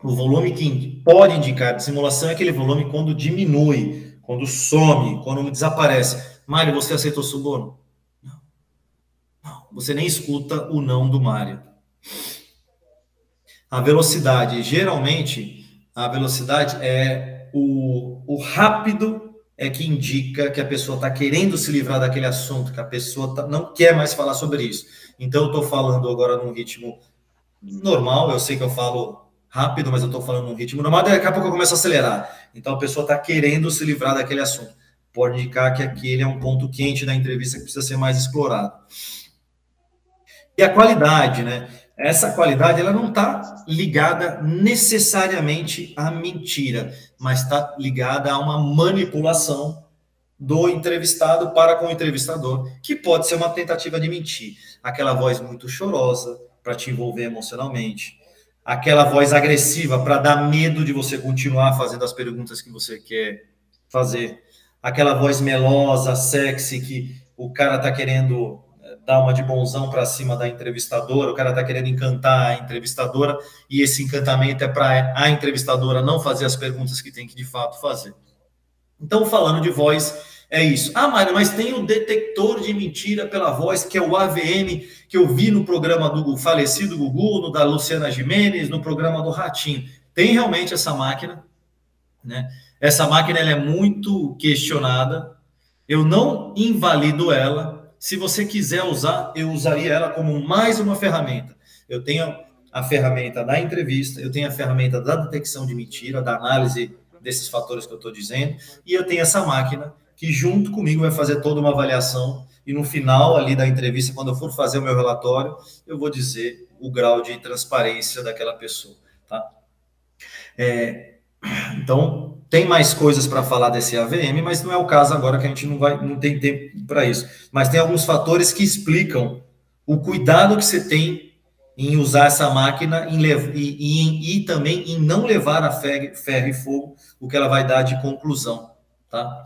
o volume que pode indicar de simulação é aquele volume quando diminui, quando some, quando desaparece. Mário, você aceitou suborno? Não. não. Você nem escuta o não do Mário. A velocidade, geralmente, a velocidade é o, o rápido é que indica que a pessoa está querendo se livrar daquele assunto, que a pessoa tá, não quer mais falar sobre isso. Então, eu estou falando agora num ritmo normal, eu sei que eu falo rápido, mas eu estou falando num ritmo normal, daqui a pouco eu começo a acelerar. Então a pessoa está querendo se livrar daquele assunto. Pode indicar que aquele é um ponto quente da entrevista que precisa ser mais explorado. E a qualidade, né? Essa qualidade ela não está ligada necessariamente à mentira, mas está ligada a uma manipulação do entrevistado para com o entrevistador, que pode ser uma tentativa de mentir. Aquela voz muito chorosa para te envolver emocionalmente, aquela voz agressiva para dar medo de você continuar fazendo as perguntas que você quer fazer, aquela voz melosa, sexy que o cara tá querendo dar uma de bonzão para cima da entrevistadora, o cara tá querendo encantar a entrevistadora e esse encantamento é para a entrevistadora não fazer as perguntas que tem que de fato fazer. Então, falando de voz, é isso. Ah, Mário, mas tem o detector de mentira pela voz, que é o AVM, que eu vi no programa do falecido Gugu, no da Luciana Jimenez, no programa do Ratinho. Tem realmente essa máquina, né? Essa máquina ela é muito questionada. Eu não invalido ela. Se você quiser usar, eu usaria ela como mais uma ferramenta. Eu tenho a ferramenta da entrevista, eu tenho a ferramenta da detecção de mentira, da análise desses fatores que eu estou dizendo, e eu tenho essa máquina que junto comigo vai fazer toda uma avaliação e no final ali da entrevista, quando eu for fazer o meu relatório, eu vou dizer o grau de transparência daquela pessoa, tá? É, então, tem mais coisas para falar desse AVM, mas não é o caso agora que a gente não vai, não tem tempo para isso. Mas tem alguns fatores que explicam o cuidado que você tem em usar essa máquina em, e, e, e também em não levar a ferro, ferro e fogo o que ela vai dar de conclusão, tá?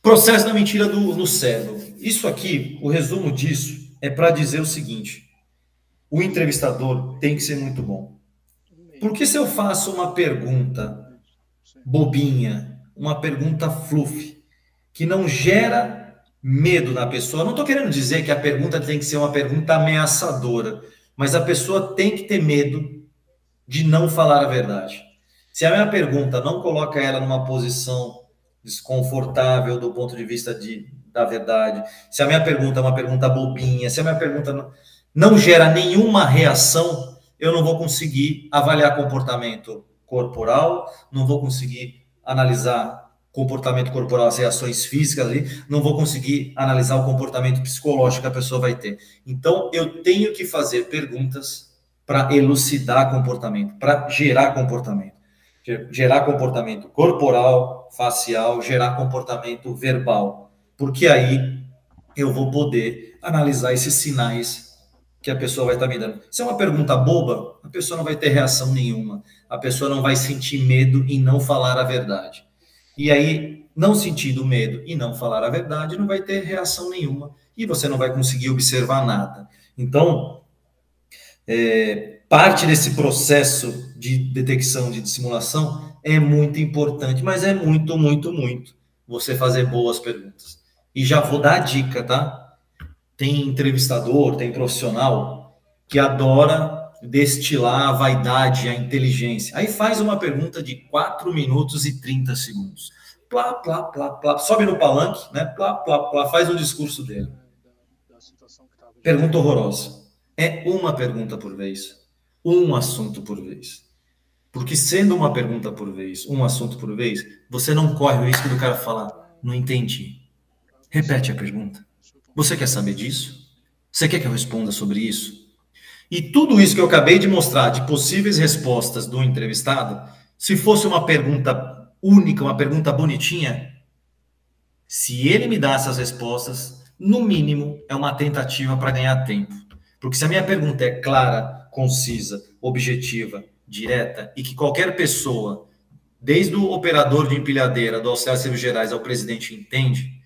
Processo da mentira do, no cérebro. Isso aqui, o resumo disso, é para dizer o seguinte: o entrevistador tem que ser muito bom. Porque se eu faço uma pergunta bobinha, uma pergunta fluff, que não gera medo na pessoa, não estou querendo dizer que a pergunta tem que ser uma pergunta ameaçadora, mas a pessoa tem que ter medo de não falar a verdade. Se a minha pergunta não coloca ela numa posição desconfortável do ponto de vista de, da verdade, se a minha pergunta é uma pergunta bobinha, se a minha pergunta não, não gera nenhuma reação, eu não vou conseguir avaliar comportamento corporal, não vou conseguir analisar comportamento corporal, as reações físicas ali, não vou conseguir analisar o comportamento psicológico que a pessoa vai ter. Então, eu tenho que fazer perguntas para elucidar comportamento, para gerar comportamento gerar comportamento corporal, facial, gerar comportamento verbal, porque aí eu vou poder analisar esses sinais que a pessoa vai estar me dando. Se é uma pergunta boba, a pessoa não vai ter reação nenhuma, a pessoa não vai sentir medo em não falar a verdade. E aí, não sentindo medo e não falar a verdade, não vai ter reação nenhuma e você não vai conseguir observar nada. Então, é, parte desse processo de detecção de dissimulação é muito importante, mas é muito, muito, muito você fazer boas perguntas. E já vou dar a dica, tá? Tem entrevistador, tem profissional que adora destilar a vaidade, a inteligência. Aí faz uma pergunta de 4 minutos e 30 segundos. Plá, plá, plá, plá, sobe no palanque, né? Plá, plá, plá, faz o discurso dele. Pergunta horrorosa. É uma pergunta por vez. Um assunto por vez. Porque sendo uma pergunta por vez, um assunto por vez, você não corre o risco do cara falar, não entendi. Repete a pergunta. Você quer saber disso? Você quer que eu responda sobre isso? E tudo isso que eu acabei de mostrar de possíveis respostas do entrevistado, se fosse uma pergunta única, uma pergunta bonitinha, se ele me dá essas respostas, no mínimo é uma tentativa para ganhar tempo. Porque se a minha pergunta é clara, concisa, objetiva, direta e que qualquer pessoa, desde o operador de empilhadeira, do auxiliar de gerais ao presidente entende,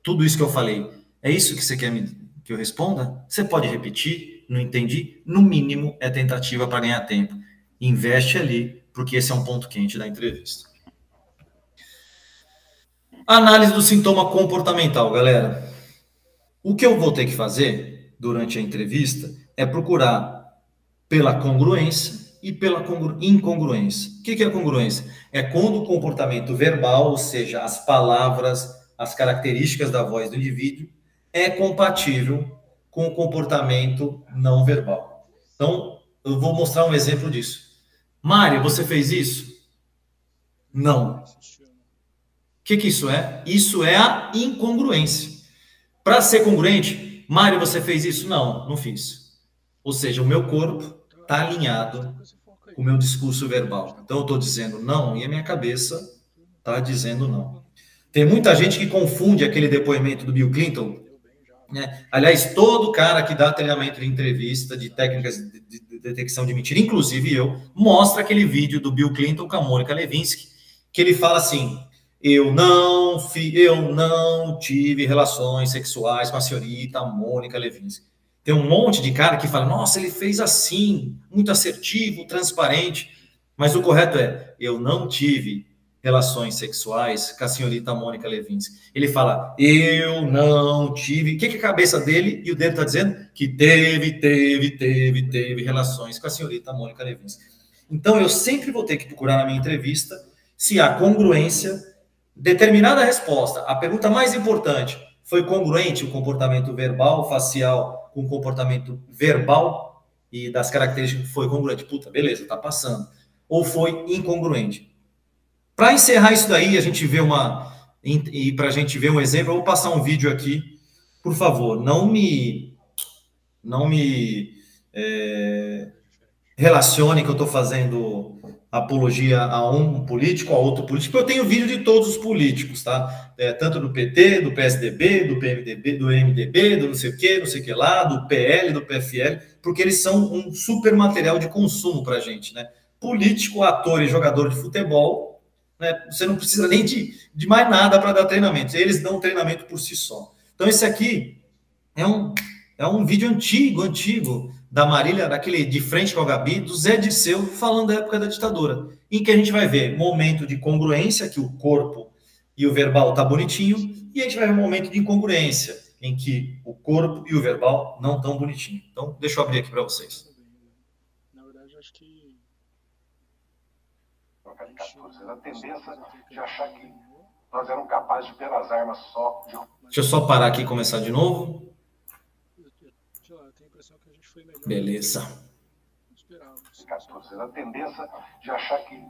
tudo isso que eu falei, é isso que você quer me, que eu responda? Você pode repetir? Não entendi? No mínimo, é tentativa para ganhar tempo. Investe ali, porque esse é um ponto quente da entrevista. Análise do sintoma comportamental, galera. O que eu vou ter que fazer durante a entrevista é procurar pela congruência e pela incongruência. O que é congruência? É quando o comportamento verbal, ou seja, as palavras, as características da voz do indivíduo, é compatível com o comportamento não verbal. Então, eu vou mostrar um exemplo disso. Mário, você fez isso? Não. O que, que isso é? Isso é a incongruência. Para ser congruente, Mário, você fez isso? Não, não fiz. Ou seja, o meu corpo está alinhado com o meu discurso verbal. Então, eu estou dizendo não e a minha cabeça está dizendo não. Tem muita gente que confunde aquele depoimento do Bill Clinton. Né? Aliás, todo cara que dá treinamento de entrevista de técnicas de, de, de detecção de mentira, inclusive eu, mostra aquele vídeo do Bill Clinton com a Mônica Levinsky, que ele fala assim: eu não, fi, eu não tive relações sexuais com a senhorita Mônica Levinsky. Tem um monte de cara que fala, nossa, ele fez assim, muito assertivo, transparente. Mas o correto é, eu não tive relações sexuais com a senhorita Mônica Levinsky. Ele fala, eu não tive. O que, que a cabeça dele e o dele está dizendo? Que teve, teve, teve, teve relações com a senhorita Mônica Levinsky. Então, eu sempre vou ter que procurar na minha entrevista se há congruência, determinada resposta. A pergunta mais importante foi congruente o comportamento verbal, facial, com o comportamento verbal e das características foi congruente. Puta, beleza, tá passando. Ou foi incongruente. Para encerrar isso daí, a gente vê uma. E para a gente ver um exemplo, eu vou passar um vídeo aqui. Por favor, não me. Não me. É, relacione que eu estou fazendo apologia a um político, a outro político. Eu tenho vídeo de todos os políticos, tá? É, tanto do PT, do PSDB, do PMDB, do MDB, do não sei o que, não sei o que lá, do PL, do PFL, porque eles são um super material de consumo para gente, né? Político, ator e jogador de futebol né? Você não precisa nem de, de mais nada para dar treinamento. Eles dão treinamento por si só. Então, esse aqui é um, é um vídeo antigo, antigo, da Marília, daquele de frente com a Gabi, do Zé Disseu, falando da época da ditadura, em que a gente vai ver momento de congruência, que o corpo e o verbal tá bonitinho, e a gente vai ver um momento de incongruência, em que o corpo e o verbal não estão bonitinho. Então, deixa eu abrir aqui para vocês. 14, a tendência de achar que nós éramos capazes de ter as armas só. De... Deixa eu só parar aqui e começar de novo. Beleza. 14, a tendência de achar que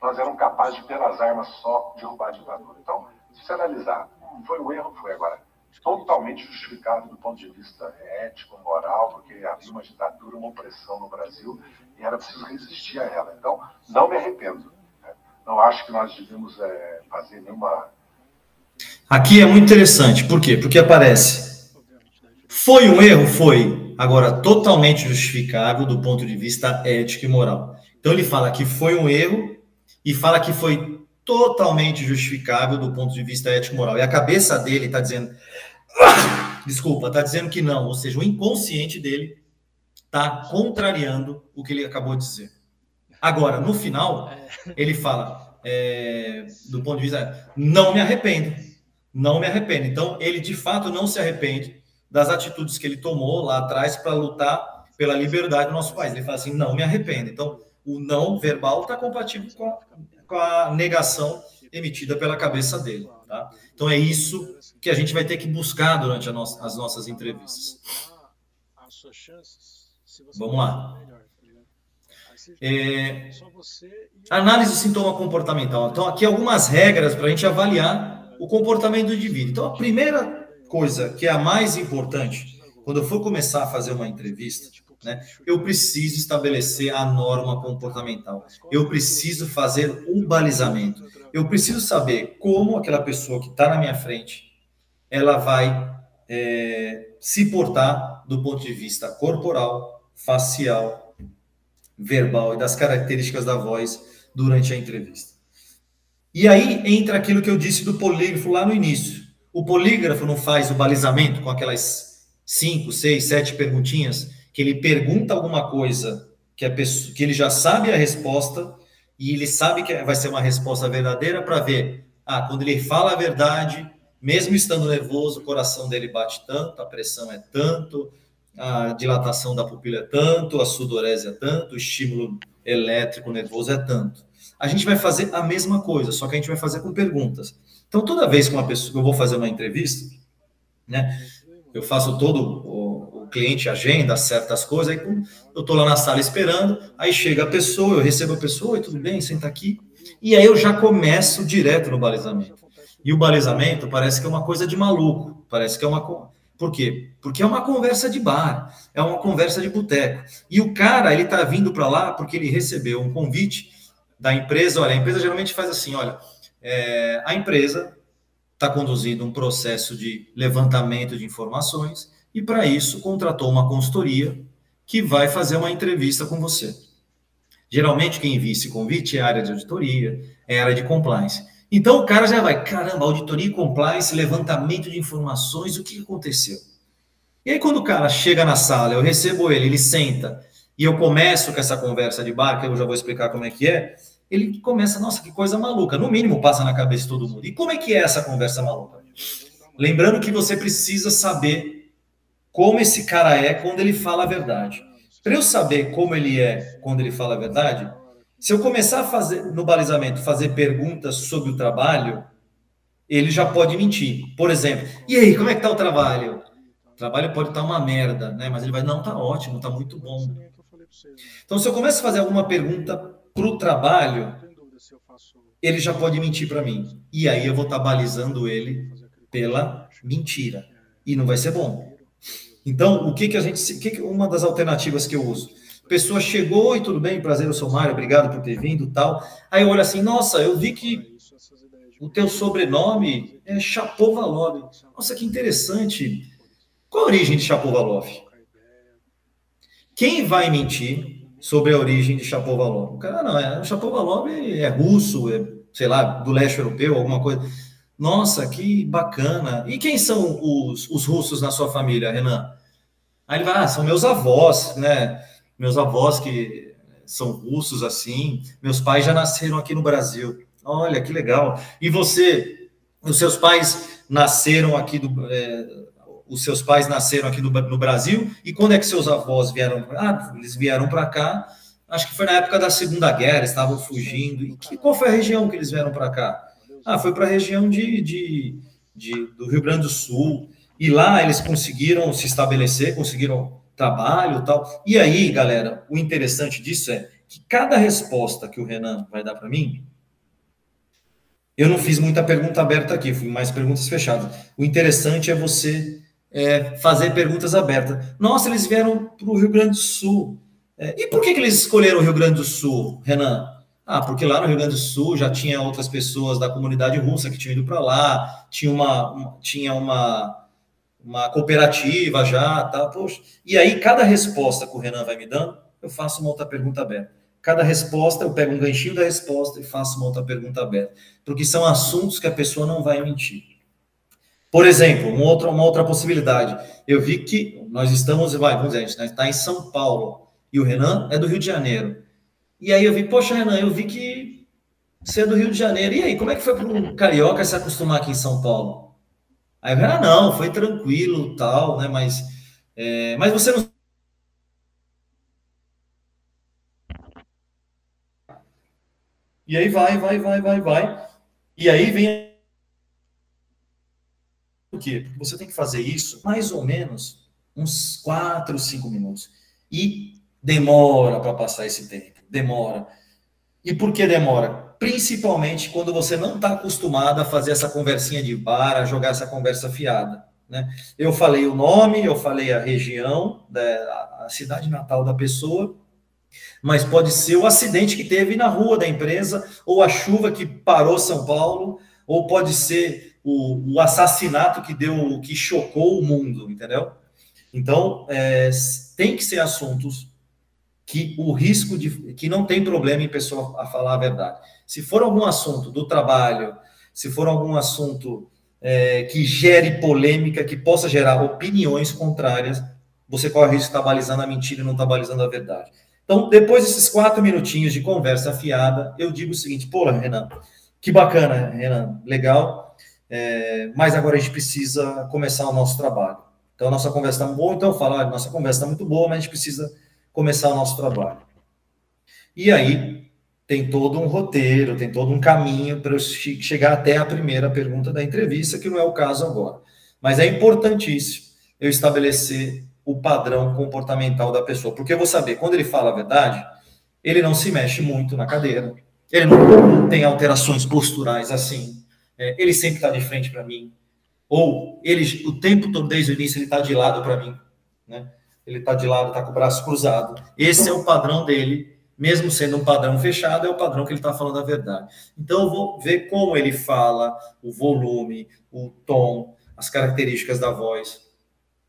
nós éramos capazes de ter as armas só derrubar a ditadura. Então, se você analisar, foi um erro, foi agora totalmente justificado do ponto de vista ético, moral, porque havia uma ditadura, uma opressão no Brasil e era preciso resistir a ela. Então, não me arrependo não acho que nós devemos é, fazer nenhuma. Aqui é muito interessante, por quê? Porque aparece. Foi um erro? Foi. Agora, totalmente justificável do ponto de vista ético e moral. Então, ele fala que foi um erro e fala que foi totalmente justificável do ponto de vista ético e moral. E a cabeça dele está dizendo. [COUGHS] Desculpa, está dizendo que não. Ou seja, o inconsciente dele está contrariando o que ele acabou de dizer. Agora, no final, ele fala, é, do ponto de vista, não me arrependo, não me arrependo. Então, ele de fato não se arrepende das atitudes que ele tomou lá atrás para lutar pela liberdade do nosso país. Ele fala assim, não me arrependo. Então, o não verbal está compatível com a, com a negação emitida pela cabeça dele. Tá? Então, é isso que a gente vai ter que buscar durante no as nossas entrevistas. Vamos lá. É, análise do sintoma comportamental. Então, aqui algumas regras para a gente avaliar o comportamento do indivíduo. Então, a primeira coisa que é a mais importante, quando eu for começar a fazer uma entrevista, né, eu preciso estabelecer a norma comportamental. Eu preciso fazer um balizamento. Eu preciso saber como aquela pessoa que está na minha frente, ela vai é, se portar do ponto de vista corporal, facial, verbal e das características da voz durante a entrevista. E aí entra aquilo que eu disse do polígrafo lá no início. O polígrafo não faz o balizamento com aquelas cinco, seis, sete perguntinhas que ele pergunta alguma coisa que, a pessoa, que ele já sabe a resposta e ele sabe que vai ser uma resposta verdadeira para ver, ah, quando ele fala a verdade, mesmo estando nervoso, o coração dele bate tanto, a pressão é tanto, a dilatação da pupila é tanto, a sudorese é tanto, o estímulo elétrico nervoso é tanto. A gente vai fazer a mesma coisa, só que a gente vai fazer com perguntas. Então, toda vez que uma pessoa, eu vou fazer uma entrevista, né, eu faço todo o, o cliente agenda certas coisas, aí eu estou lá na sala esperando, aí chega a pessoa, eu recebo a pessoa, oi, tudo bem, senta aqui, e aí eu já começo direto no balizamento. E o balizamento parece que é uma coisa de maluco, parece que é uma por quê? Porque é uma conversa de bar, é uma conversa de boteco. E o cara, ele tá vindo para lá porque ele recebeu um convite da empresa. Olha, a empresa geralmente faz assim: olha, é, a empresa está conduzindo um processo de levantamento de informações e, para isso, contratou uma consultoria que vai fazer uma entrevista com você. Geralmente, quem envia esse convite é a área de auditoria, é a área de compliance. Então o cara já vai, caramba, auditoria e compliance, levantamento de informações, o que aconteceu? E aí quando o cara chega na sala, eu recebo ele, ele senta, e eu começo com essa conversa de bar, que eu já vou explicar como é que é, ele começa, nossa, que coisa maluca, no mínimo passa na cabeça de todo mundo. E como é que é essa conversa maluca? Lembrando que você precisa saber como esse cara é quando ele fala a verdade. Para eu saber como ele é quando ele fala a verdade, se eu começar a fazer no balizamento, fazer perguntas sobre o trabalho, ele já pode mentir. Por exemplo, e aí, como é que tá o trabalho? O trabalho pode estar tá uma merda, né? Mas ele vai, não, tá ótimo, tá muito bom. Então, se eu começo a fazer alguma pergunta para o trabalho, ele já pode mentir para mim. E aí eu vou estar tá balizando ele pela mentira. E não vai ser bom. Então, o que que a gente, que, que uma das alternativas que eu uso? Pessoa chegou e tudo bem, prazer, eu sou Mário, obrigado por ter vindo tal. Aí eu olho assim, nossa, eu vi que o teu sobrenome é Chapovalov. Nossa, que interessante. Qual a origem de Chapovalov? Quem vai mentir sobre a origem de Chapovalov? O cara não, é, Chapovalov é russo, é, sei lá, do leste europeu, alguma coisa. Nossa, que bacana. E quem são os, os russos na sua família, Renan? Aí ele vai, ah, são meus avós, né? Meus avós que são russos assim, meus pais já nasceram aqui no Brasil. Olha que legal. E você, os seus pais nasceram aqui do, é, os seus pais nasceram aqui no, no, Brasil e quando é que seus avós vieram? Ah, eles vieram para cá. Acho que foi na época da Segunda Guerra, estavam fugindo. E que, qual foi a região que eles vieram para cá? Ah, foi para a região de, de, de, do Rio Grande do Sul. E lá eles conseguiram se estabelecer, conseguiram trabalho tal. E aí, galera, o interessante disso é que cada resposta que o Renan vai dar para mim, eu não fiz muita pergunta aberta aqui, fui mais perguntas fechadas. O interessante é você é, fazer perguntas abertas. Nossa, eles vieram para o Rio Grande do Sul. É, e por que, que eles escolheram o Rio Grande do Sul, Renan? Ah, porque lá no Rio Grande do Sul já tinha outras pessoas da comunidade russa que tinham ido para lá, tinha uma, uma tinha uma uma cooperativa já, tá? Poxa. E aí, cada resposta que o Renan vai me dando, eu faço uma outra pergunta aberta. Cada resposta, eu pego um ganchinho da resposta e faço uma outra pergunta aberta. Porque são assuntos que a pessoa não vai mentir. Por exemplo, uma outra, uma outra possibilidade. Eu vi que nós estamos, vai, vamos dizer, a gente está em São Paulo e o Renan é do Rio de Janeiro. E aí eu vi, poxa, Renan, eu vi que você é do Rio de Janeiro. E aí, como é que foi para um carioca se acostumar aqui em São Paulo? Aí o Renan, não, foi tranquilo, tal, né? Mas, é, mas você não E aí vai, vai, vai, vai, vai. E aí vem. Por quê? Porque você tem que fazer isso mais ou menos uns 4, 5 minutos. E demora para passar esse tempo. Demora. E por que demora? Principalmente quando você não está acostumado a fazer essa conversinha de bar, a jogar essa conversa fiada. Né? Eu falei o nome, eu falei a região, da, a cidade natal da pessoa, mas pode ser o acidente que teve na rua da empresa, ou a chuva que parou São Paulo, ou pode ser o, o assassinato que deu, que chocou o mundo, entendeu? Então, é, tem que ser assuntos que o risco de que não tem problema em pessoa a falar a verdade. Se for algum assunto do trabalho, se for algum assunto é, que gere polêmica, que possa gerar opiniões contrárias, você corre o risco de estar balizando a mentira e não estar balizando a verdade. Então, depois desses quatro minutinhos de conversa afiada, eu digo o seguinte: pô, Renan, que bacana, Renan, legal, é, mas agora a gente precisa começar o nosso trabalho. Então, a nossa conversa está boa, então eu falo, nossa conversa está muito boa, mas a gente precisa começar o nosso trabalho. E aí, tem todo um roteiro, tem todo um caminho para chegar até a primeira pergunta da entrevista, que não é o caso agora. Mas é importantíssimo eu estabelecer o padrão comportamental da pessoa. Porque eu vou saber, quando ele fala a verdade, ele não se mexe muito na cadeira, ele não tem alterações posturais assim, é, ele sempre está de frente para mim, ou ele, o tempo todo, desde o início, ele está de lado para mim, né? Ele está de lado, está com o braço cruzado. Esse é o padrão dele, mesmo sendo um padrão fechado, é o padrão que ele está falando a verdade. Então, eu vou ver como ele fala, o volume, o tom, as características da voz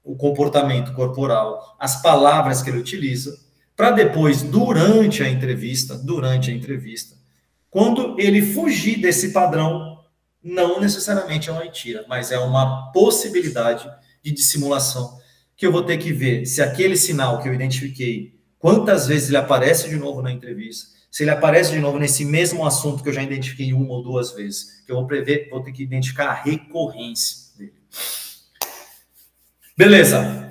o comportamento corporal, as palavras que ele utiliza, para depois, durante a entrevista, durante a entrevista, quando ele fugir desse padrão, não necessariamente é uma mentira, mas é uma possibilidade de dissimulação que eu vou ter que ver se aquele sinal que eu identifiquei, quantas vezes ele aparece de novo na entrevista, se ele aparece de novo nesse mesmo assunto que eu já identifiquei uma ou duas vezes, que eu vou prever, vou ter que identificar a recorrência dele. Beleza.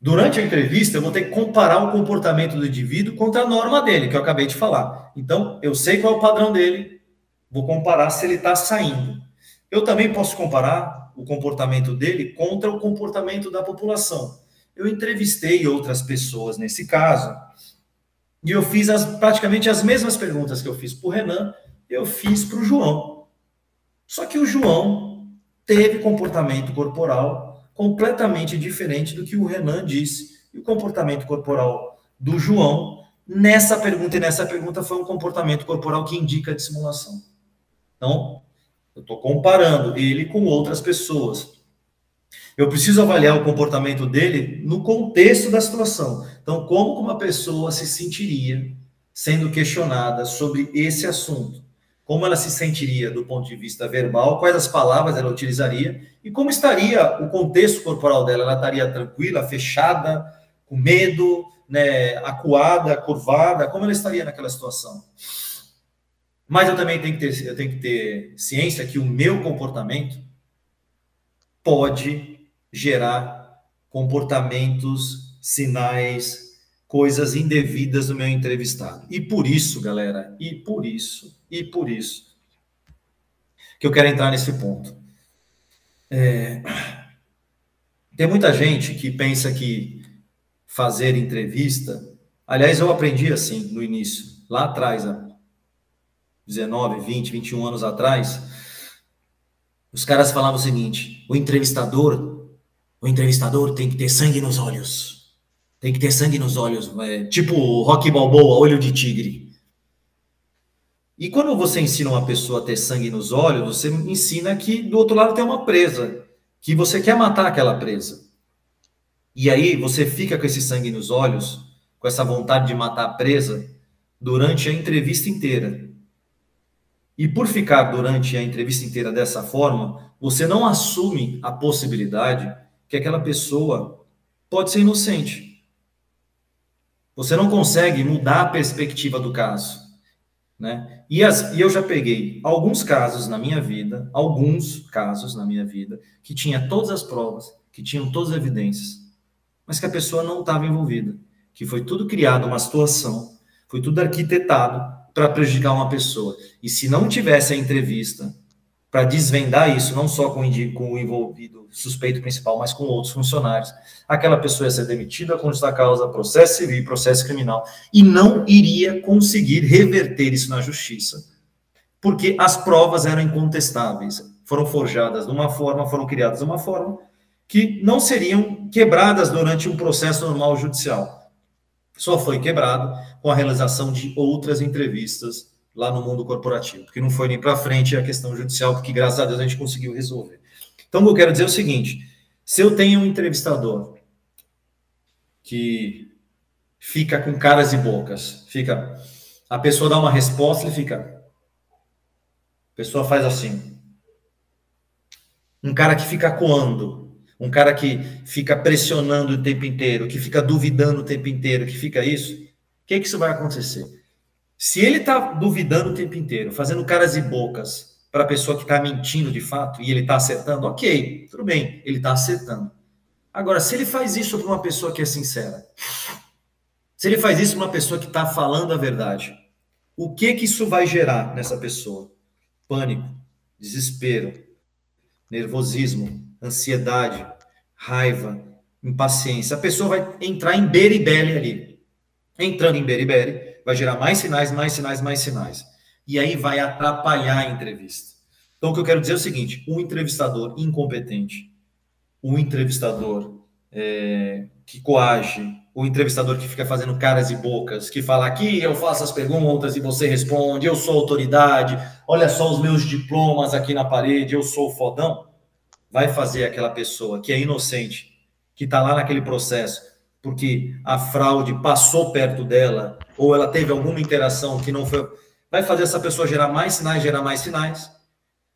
Durante a entrevista, eu vou ter que comparar o comportamento do indivíduo contra a norma dele, que eu acabei de falar. Então, eu sei qual é o padrão dele, vou comparar se ele está saindo. Eu também posso comparar o comportamento dele contra o comportamento da população. Eu entrevistei outras pessoas nesse caso, e eu fiz as, praticamente as mesmas perguntas que eu fiz para o Renan, eu fiz para o João. Só que o João teve comportamento corporal completamente diferente do que o Renan disse. E o comportamento corporal do João, nessa pergunta e nessa pergunta, foi um comportamento corporal que indica dissimulação. Então, eu estou comparando ele com outras pessoas. Eu preciso avaliar o comportamento dele no contexto da situação. Então, como uma pessoa se sentiria sendo questionada sobre esse assunto? como ela se sentiria do ponto de vista verbal, quais as palavras ela utilizaria e como estaria o contexto corporal dela. Ela estaria tranquila, fechada, com medo, né, acuada, curvada, como ela estaria naquela situação. Mas eu também tenho que ter, eu tenho que ter ciência que o meu comportamento pode gerar comportamentos, sinais, coisas indevidas no meu entrevistado. E por isso, galera, e por isso e por isso que eu quero entrar nesse ponto. É... Tem muita gente que pensa que fazer entrevista. Aliás, eu aprendi assim no início, lá atrás, 19, 20, 21 anos atrás. Os caras falavam o seguinte: o entrevistador, o entrevistador tem que ter sangue nos olhos. Tem que ter sangue nos olhos, é, tipo Rock Balboa, olho de tigre. E quando você ensina uma pessoa a ter sangue nos olhos, você ensina que do outro lado tem uma presa, que você quer matar aquela presa. E aí você fica com esse sangue nos olhos, com essa vontade de matar a presa, durante a entrevista inteira. E por ficar durante a entrevista inteira dessa forma, você não assume a possibilidade que aquela pessoa pode ser inocente. Você não consegue mudar a perspectiva do caso. Né? E, as, e eu já peguei alguns casos na minha vida, alguns casos na minha vida, que tinha todas as provas, que tinham todas as evidências, mas que a pessoa não estava envolvida. Que foi tudo criado, uma situação, foi tudo arquitetado para prejudicar uma pessoa. E se não tivesse a entrevista para desvendar isso, não só com, o envolvido suspeito principal, mas com outros funcionários, aquela pessoa ia ser demitida com justa causa, processo civil, processo criminal, e não iria conseguir reverter isso na justiça, porque as provas eram incontestáveis, foram forjadas de uma forma, foram criadas de uma forma que não seriam quebradas durante um processo normal judicial. Só foi quebrado com a realização de outras entrevistas lá no mundo corporativo, porque não foi nem para frente a questão judicial, porque graças a Deus a gente conseguiu resolver. Então, eu quero dizer é o seguinte: se eu tenho um entrevistador que fica com caras e bocas, fica, a pessoa dá uma resposta e fica, a pessoa faz assim, um cara que fica coando, um cara que fica pressionando o tempo inteiro, que fica duvidando o tempo inteiro, que fica isso, o que, que isso vai acontecer? Se ele está duvidando o tempo inteiro, fazendo caras e bocas para a pessoa que está mentindo de fato e ele está acertando, ok, tudo bem, ele está acertando. Agora, se ele faz isso para uma pessoa que é sincera, se ele faz isso para uma pessoa que está falando a verdade, o que que isso vai gerar nessa pessoa? Pânico, desespero, nervosismo, ansiedade, raiva, impaciência. A pessoa vai entrar em beribele ali. Entrando em beribele, vai gerar mais sinais, mais sinais, mais sinais. E aí vai atrapalhar a entrevista. Então, o que eu quero dizer é o seguinte: um entrevistador incompetente, um entrevistador é, que coage, o entrevistador que fica fazendo caras e bocas, que fala aqui eu faço as perguntas e você responde, eu sou autoridade, olha só os meus diplomas aqui na parede, eu sou fodão, vai fazer aquela pessoa que é inocente, que está lá naquele processo, porque a fraude passou perto dela, ou ela teve alguma interação que não foi. Vai fazer essa pessoa gerar mais sinais, gerar mais sinais.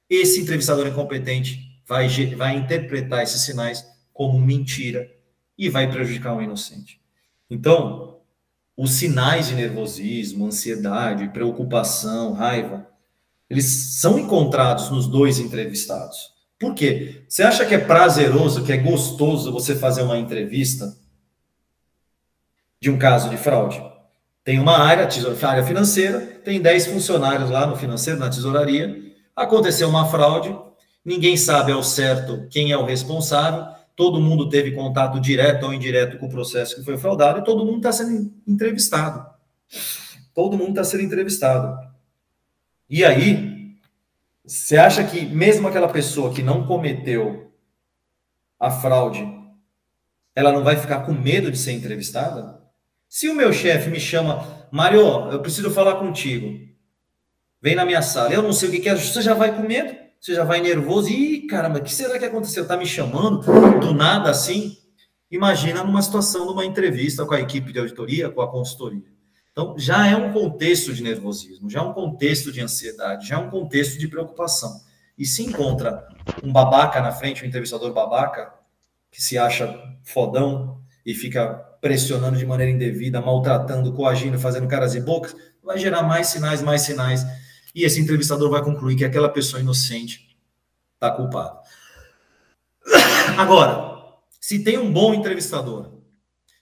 Esse entrevistador incompetente vai, vai interpretar esses sinais como mentira e vai prejudicar o inocente. Então, os sinais de nervosismo, ansiedade, preocupação, raiva, eles são encontrados nos dois entrevistados. Por quê? Você acha que é prazeroso, que é gostoso você fazer uma entrevista de um caso de fraude. Tem uma área, área financeira, tem 10 funcionários lá no financeiro, na tesouraria. Aconteceu uma fraude, ninguém sabe ao certo quem é o responsável, todo mundo teve contato direto ou indireto com o processo que foi fraudado e todo mundo está sendo entrevistado. Todo mundo está sendo entrevistado. E aí, você acha que mesmo aquela pessoa que não cometeu a fraude, ela não vai ficar com medo de ser entrevistada? Se o meu chefe me chama, Mário, eu preciso falar contigo. Vem na minha sala. Eu não sei o que, é. Você já vai com medo? Você já vai nervoso? Ih, caramba, o que será que aconteceu? Tá me chamando do nada assim? Imagina numa situação, numa entrevista com a equipe de auditoria, com a consultoria. Então, já é um contexto de nervosismo, já é um contexto de ansiedade, já é um contexto de preocupação. E se encontra um babaca na frente, um entrevistador babaca, que se acha fodão e fica pressionando de maneira indevida, maltratando, coagindo, fazendo caras e bocas, vai gerar mais sinais, mais sinais. E esse entrevistador vai concluir que aquela pessoa inocente está culpada. Agora, se tem um bom entrevistador,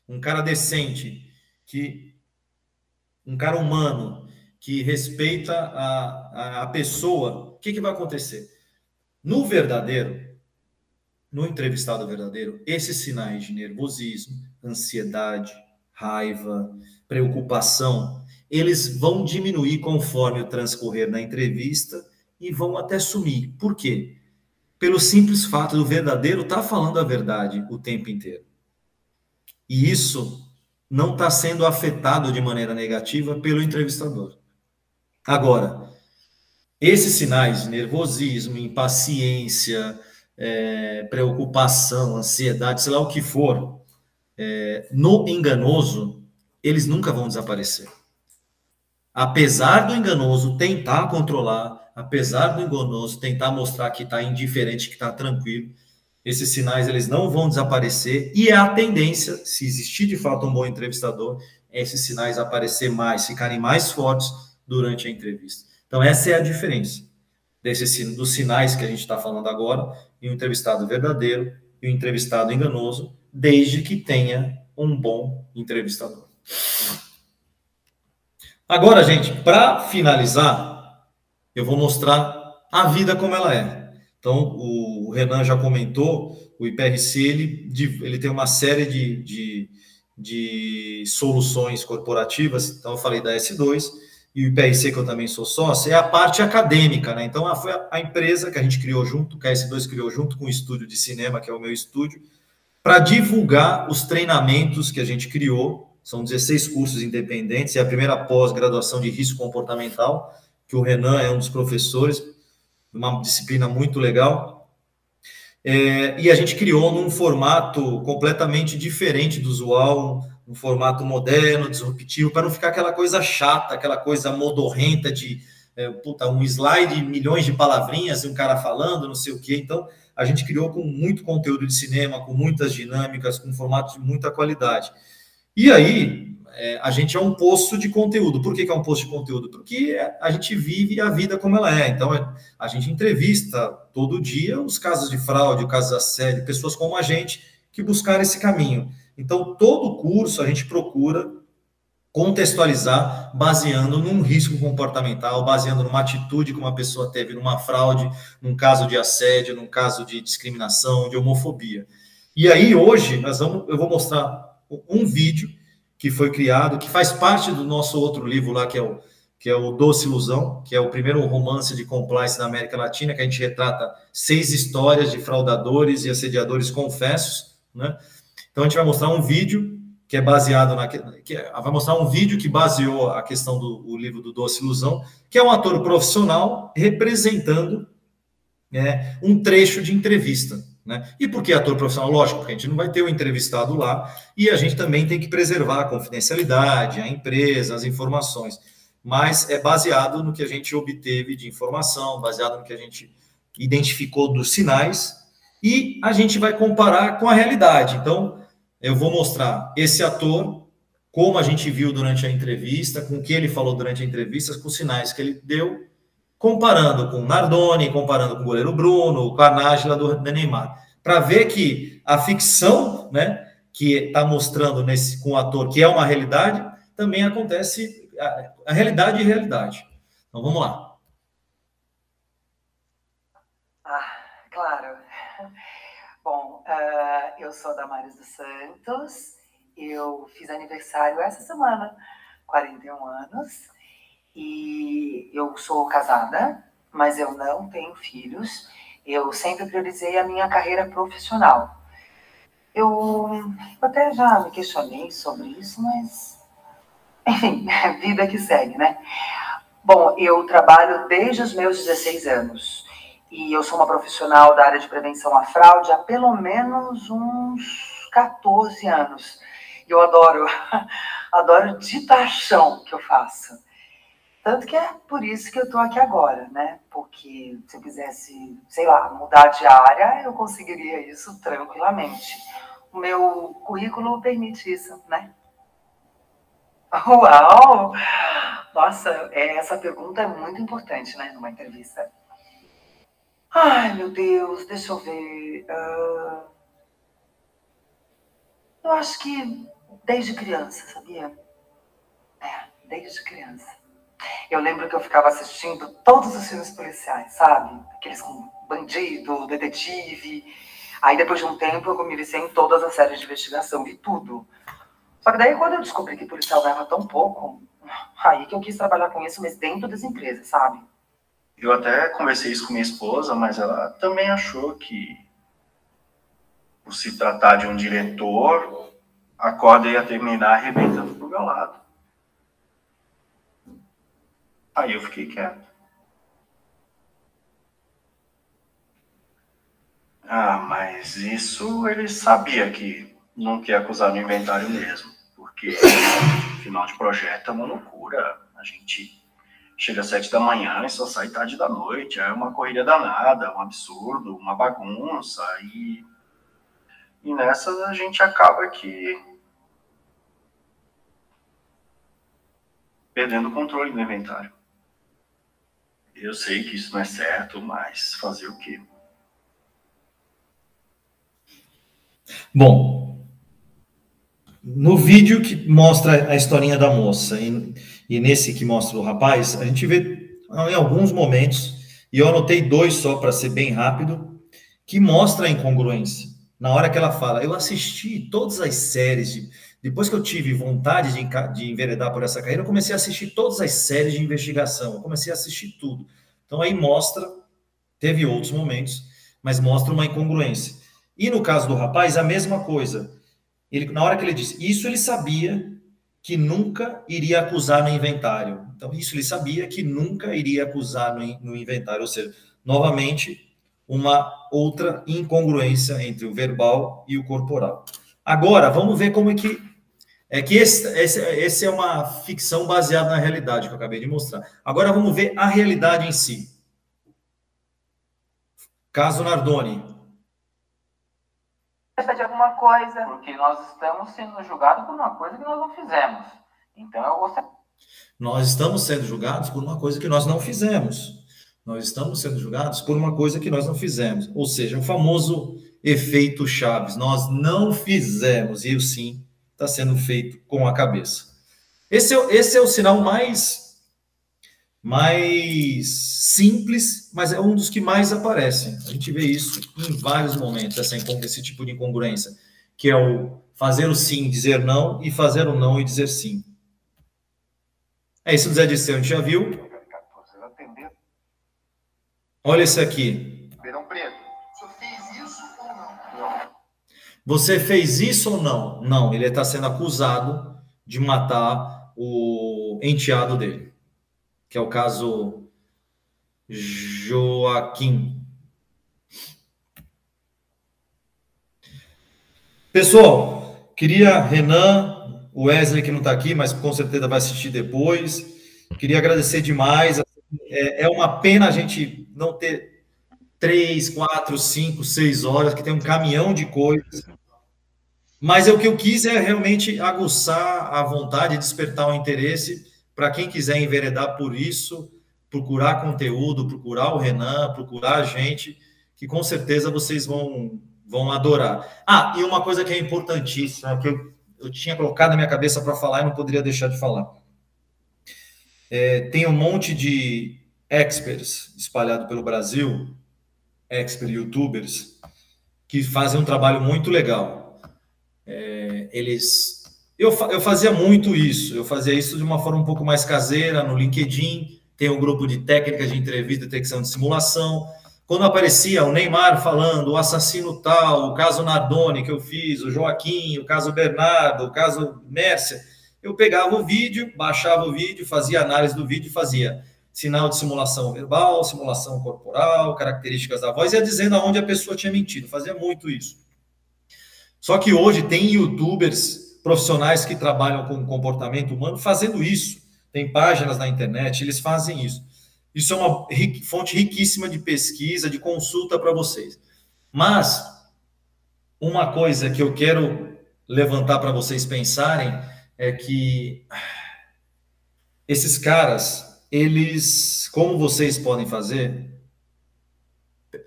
um cara decente, que um cara humano, que respeita a, a, pessoa, o que, que vai acontecer? No verdadeiro, no entrevistado verdadeiro, esses sinais de nervosismo, ansiedade, raiva, preocupação, eles vão diminuir conforme o transcorrer da entrevista e vão até sumir. Por quê? Pelo simples fato do verdadeiro estar tá falando a verdade o tempo inteiro. E isso não está sendo afetado de maneira negativa pelo entrevistador. Agora, esses sinais nervosismo, impaciência, é, preocupação, ansiedade, sei lá o que for, é, no enganoso, eles nunca vão desaparecer. Apesar do enganoso tentar controlar, apesar do enganoso tentar mostrar que está indiferente, que está tranquilo, esses sinais eles não vão desaparecer e é a tendência, se existir de fato um bom entrevistador, é esses sinais aparecer mais, ficarem mais fortes durante a entrevista. Então essa é a diferença desse, dos sinais que a gente está falando agora e o entrevistado verdadeiro e o entrevistado enganoso, desde que tenha um bom entrevistador. Agora, gente, para finalizar, eu vou mostrar a vida como ela é. Então, o Renan já comentou, o IPRC ele, ele tem uma série de, de, de soluções corporativas. Então, eu falei da S2 e o IPRC, que eu também sou sócio, é a parte acadêmica, né? Então, foi a, a empresa que a gente criou junto, que a S2 criou junto com o estúdio de cinema, que é o meu estúdio, para divulgar os treinamentos que a gente criou. São 16 cursos independentes e a primeira pós-graduação de risco comportamental, que o Renan é um dos professores, uma disciplina muito legal. É, e a gente criou num formato completamente diferente do usual, um formato moderno, disruptivo, para não ficar aquela coisa chata, aquela coisa modorrenta de é, puta, um slide, milhões de palavrinhas e um cara falando, não sei o quê. Então, a gente criou com muito conteúdo de cinema, com muitas dinâmicas, com formatos de muita qualidade. E aí, é, a gente é um poço de conteúdo. Por que, que, é um poço de conteúdo? Porque a gente vive a vida como ela é. Então, a gente entrevista todo dia os casos de fraude, casos de assédio, pessoas como a gente que buscaram esse caminho. Então, todo curso a gente procura contextualizar baseando num risco comportamental, baseando numa atitude que uma pessoa teve numa fraude, num caso de assédio, num caso de discriminação, de homofobia. E aí, hoje, nós vamos, eu vou mostrar um vídeo que foi criado, que faz parte do nosso outro livro lá, que é o, que é o Doce Ilusão, que é o primeiro romance de compliance na América Latina, que a gente retrata seis histórias de fraudadores e assediadores confessos, né? Então a gente vai mostrar um vídeo que é baseado na que é, vai mostrar um vídeo que baseou a questão do livro do Doce Ilusão, que é um ator profissional representando né, um trecho de entrevista. Né? E por que ator profissional? Lógico, porque a gente não vai ter o um entrevistado lá e a gente também tem que preservar a confidencialidade, a empresa, as informações. Mas é baseado no que a gente obteve de informação, baseado no que a gente identificou dos sinais e a gente vai comparar com a realidade. Então, eu vou mostrar esse ator, como a gente viu durante a entrevista, com o que ele falou durante a entrevista, com os sinais que ele deu comparando com Nardoni, comparando com o goleiro Bruno, com a Nájila do Neymar, para ver que a ficção, né, que está mostrando nesse com o ator que é uma realidade, também acontece a, a realidade e realidade. Então vamos lá. Ah, claro. Bom, uh, eu sou Damares dos Santos, eu fiz aniversário essa semana, 41 anos, e eu sou casada, mas eu não tenho filhos. Eu sempre priorizei a minha carreira profissional. Eu até já me questionei sobre isso, mas enfim, [LAUGHS] vida que segue, né? Bom, eu trabalho desde os meus 16 anos e eu sou uma profissional da área de prevenção à fraude há pelo menos uns 14 anos. Eu adoro, [LAUGHS] adoro de que eu faço. Tanto que é por isso que eu estou aqui agora, né? Porque se eu quisesse, sei lá, mudar de área, eu conseguiria isso tranquilamente. O meu currículo permite isso, né? Uau! Nossa, é, essa pergunta é muito importante, né, numa entrevista. Ai, meu Deus, deixa eu ver. Uh... Eu acho que desde criança, sabia? É, desde criança. Eu lembro que eu ficava assistindo todos os filmes policiais, sabe? Aqueles com bandido, detetive. Aí depois de um tempo eu me viciei em todas as séries de investigação, vi tudo. Só que daí quando eu descobri que policial ganhava tão pouco, aí que eu quis trabalhar com isso, mas dentro das empresas, sabe? Eu até conversei isso com minha esposa, mas ela também achou que, por se tratar de um diretor, a corda ia terminar arrebentando pro meu lado. Aí eu fiquei quieto. Ah, mas isso ele sabia que não quer acusar no inventário mesmo, porque final de projeto é uma loucura. A gente chega às sete da manhã e só sai tarde da noite, é uma corrida danada, um absurdo, uma bagunça, e E nessas a gente acaba que perdendo o controle do inventário. Eu sei que isso não é certo, mas fazer o quê? Bom, no vídeo que mostra a historinha da moça e, e nesse que mostra o rapaz, a gente vê em alguns momentos, e eu anotei dois só para ser bem rápido, que mostra a incongruência. Na hora que ela fala, eu assisti todas as séries, de, depois que eu tive vontade de, de enveredar por essa carreira, eu comecei a assistir todas as séries de investigação, eu comecei a assistir tudo. Então aí mostra, teve outros momentos, mas mostra uma incongruência. E no caso do rapaz, a mesma coisa. Ele, na hora que ele disse, isso ele sabia que nunca iria acusar no inventário. Então, isso ele sabia que nunca iria acusar no, no inventário. Ou seja, novamente, uma outra incongruência entre o verbal e o corporal. Agora, vamos ver como é que é que esse, esse, esse, é uma ficção baseada na realidade que eu acabei de mostrar. Agora vamos ver a realidade em si. Caso Nardoni. De alguma coisa, porque nós estamos sendo julgados por uma coisa que nós não fizemos. Então eu gostaria. Nós estamos sendo julgados por uma coisa que nós não fizemos. Nós estamos sendo julgados por uma coisa que nós não fizemos. Ou seja, o famoso efeito Chaves. Nós não fizemos, e eu sim está sendo feito com a cabeça. Esse é, esse é o sinal mais mais simples, mas é um dos que mais aparecem. A gente vê isso em vários momentos, essa, esse tipo de incongruência, que é o fazer o sim, dizer não, e fazer o não e dizer sim. É isso, Zé Disseu, a gente já viu. Olha esse aqui. Você fez isso ou não? Não, ele está sendo acusado de matar o enteado dele, que é o caso Joaquim. Pessoal, queria Renan, o Wesley que não está aqui, mas com certeza vai assistir depois. Queria agradecer demais. É, é uma pena a gente não ter três, quatro, cinco, seis horas, que tem um caminhão de coisas. Mas é o que eu quis é realmente aguçar a vontade, despertar o interesse para quem quiser enveredar por isso, procurar conteúdo, procurar o Renan, procurar a gente, que com certeza vocês vão, vão adorar. Ah, e uma coisa que é importantíssima, que eu, eu tinha colocado na minha cabeça para falar e não poderia deixar de falar. É, tem um monte de experts espalhado pelo Brasil expert youtubers que fazem um trabalho muito legal. É, eles, eu, eu fazia muito isso. Eu fazia isso de uma forma um pouco mais caseira no LinkedIn. Tem um grupo de técnicas de entrevista, detecção de simulação. Quando aparecia o Neymar falando, o assassino tal, o caso Nardoni que eu fiz, o Joaquim, o caso Bernardo, o caso Mércia, eu pegava o vídeo, baixava o vídeo, fazia análise do vídeo, fazia sinal de simulação verbal, simulação corporal, características da voz, ia dizendo aonde a pessoa tinha mentido. Fazia muito isso. Só que hoje tem youtubers profissionais que trabalham com comportamento humano fazendo isso. Tem páginas na internet, eles fazem isso. Isso é uma fonte riquíssima de pesquisa, de consulta para vocês. Mas uma coisa que eu quero levantar para vocês pensarem é que esses caras eles, como vocês podem fazer,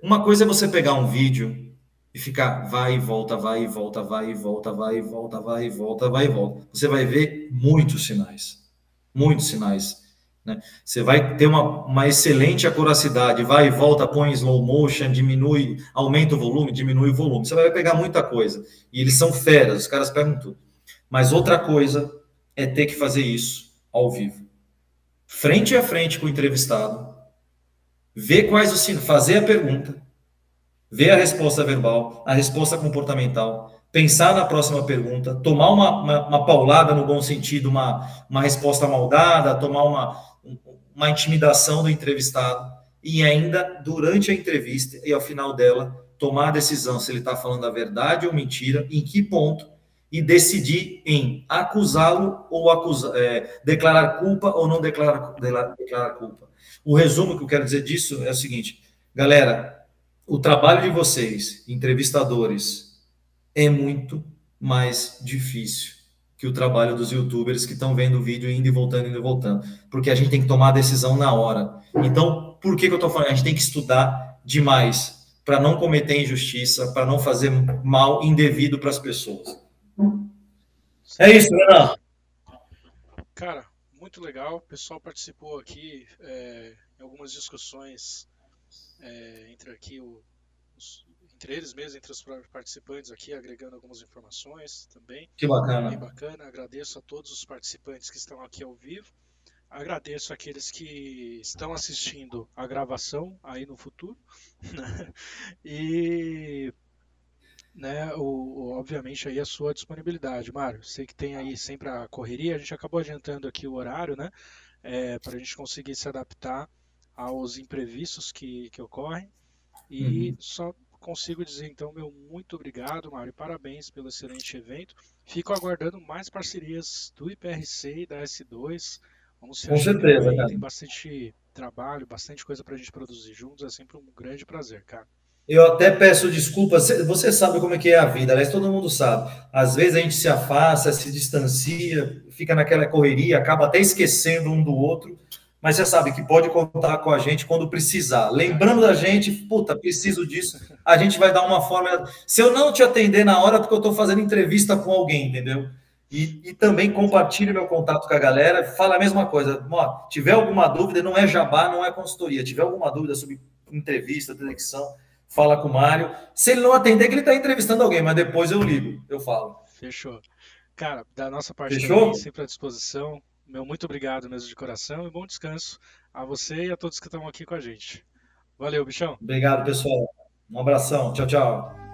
uma coisa é você pegar um vídeo e ficar vai e volta, vai e volta, vai e volta, vai e volta, vai e volta, vai e volta. Você vai ver muitos sinais, muitos sinais. Né? Você vai ter uma, uma excelente acuracidade, vai e volta, põe slow motion, diminui, aumenta o volume, diminui o volume. Você vai pegar muita coisa. E eles são feras, os caras pegam tudo. Mas outra coisa é ter que fazer isso ao vivo frente a frente com o entrevistado, ver quais os sinais, fazer a pergunta, ver a resposta verbal, a resposta comportamental, pensar na próxima pergunta, tomar uma, uma, uma paulada no bom sentido, uma, uma resposta maldada, tomar uma, uma intimidação do entrevistado e ainda durante a entrevista e ao final dela tomar a decisão se ele está falando a verdade ou mentira, em que ponto e decidir em acusá-lo ou acusar, é, declarar culpa ou não declarar, declarar culpa. O resumo que eu quero dizer disso é o seguinte, galera, o trabalho de vocês, entrevistadores, é muito mais difícil que o trabalho dos youtubers que estão vendo o vídeo indo e voltando, indo e voltando. Porque a gente tem que tomar a decisão na hora. Então, por que, que eu estou falando? A gente tem que estudar demais para não cometer injustiça, para não fazer mal indevido para as pessoas. É isso, Renan. Cara, muito legal. O pessoal participou aqui é, em algumas discussões é, entre aqui o, os, entre eles mesmos, entre os participantes aqui, agregando algumas informações também. Que bacana. Bem bacana. Agradeço a todos os participantes que estão aqui ao vivo. Agradeço aqueles que estão assistindo a gravação aí no futuro. [LAUGHS] Né? e né, o, o, obviamente aí a sua disponibilidade, Mário. Sei que tem aí sempre a correria, a gente acabou adiantando aqui o horário, né, é, para a gente conseguir se adaptar aos imprevistos que, que ocorrem. E uhum. só consigo dizer então meu muito obrigado, Mário, parabéns pelo excelente evento. Fico aguardando mais parcerias do IPRC e da S2. Vamos se Com certeza, Tem bastante trabalho, bastante coisa para a gente produzir juntos. É sempre um grande prazer, cara. Eu até peço desculpas, você sabe como é que é a vida, aliás, todo mundo sabe. Às vezes a gente se afasta, se distancia, fica naquela correria, acaba até esquecendo um do outro mas você sabe que pode contar com a gente quando precisar. Lembrando da gente, puta, preciso disso, a gente vai dar uma forma. Se eu não te atender na hora, porque eu estou fazendo entrevista com alguém, entendeu? E, e, também compartilhe meu contato com a galera, fala a mesma coisa. Ó, tiver alguma dúvida, não é jabá, não é consultoria. Tiver alguma dúvida sobre entrevista, detecção, fala com o Mário. Se ele não atender, que ele está entrevistando alguém, mas depois eu ligo, eu falo. Fechou. Cara, da nossa parte Fechou? também, sempre à disposição. Meu muito obrigado mesmo de coração e bom descanso a você e a todos que estão aqui com a gente. Valeu, bichão. Obrigado, pessoal. Um abração. Tchau, tchau.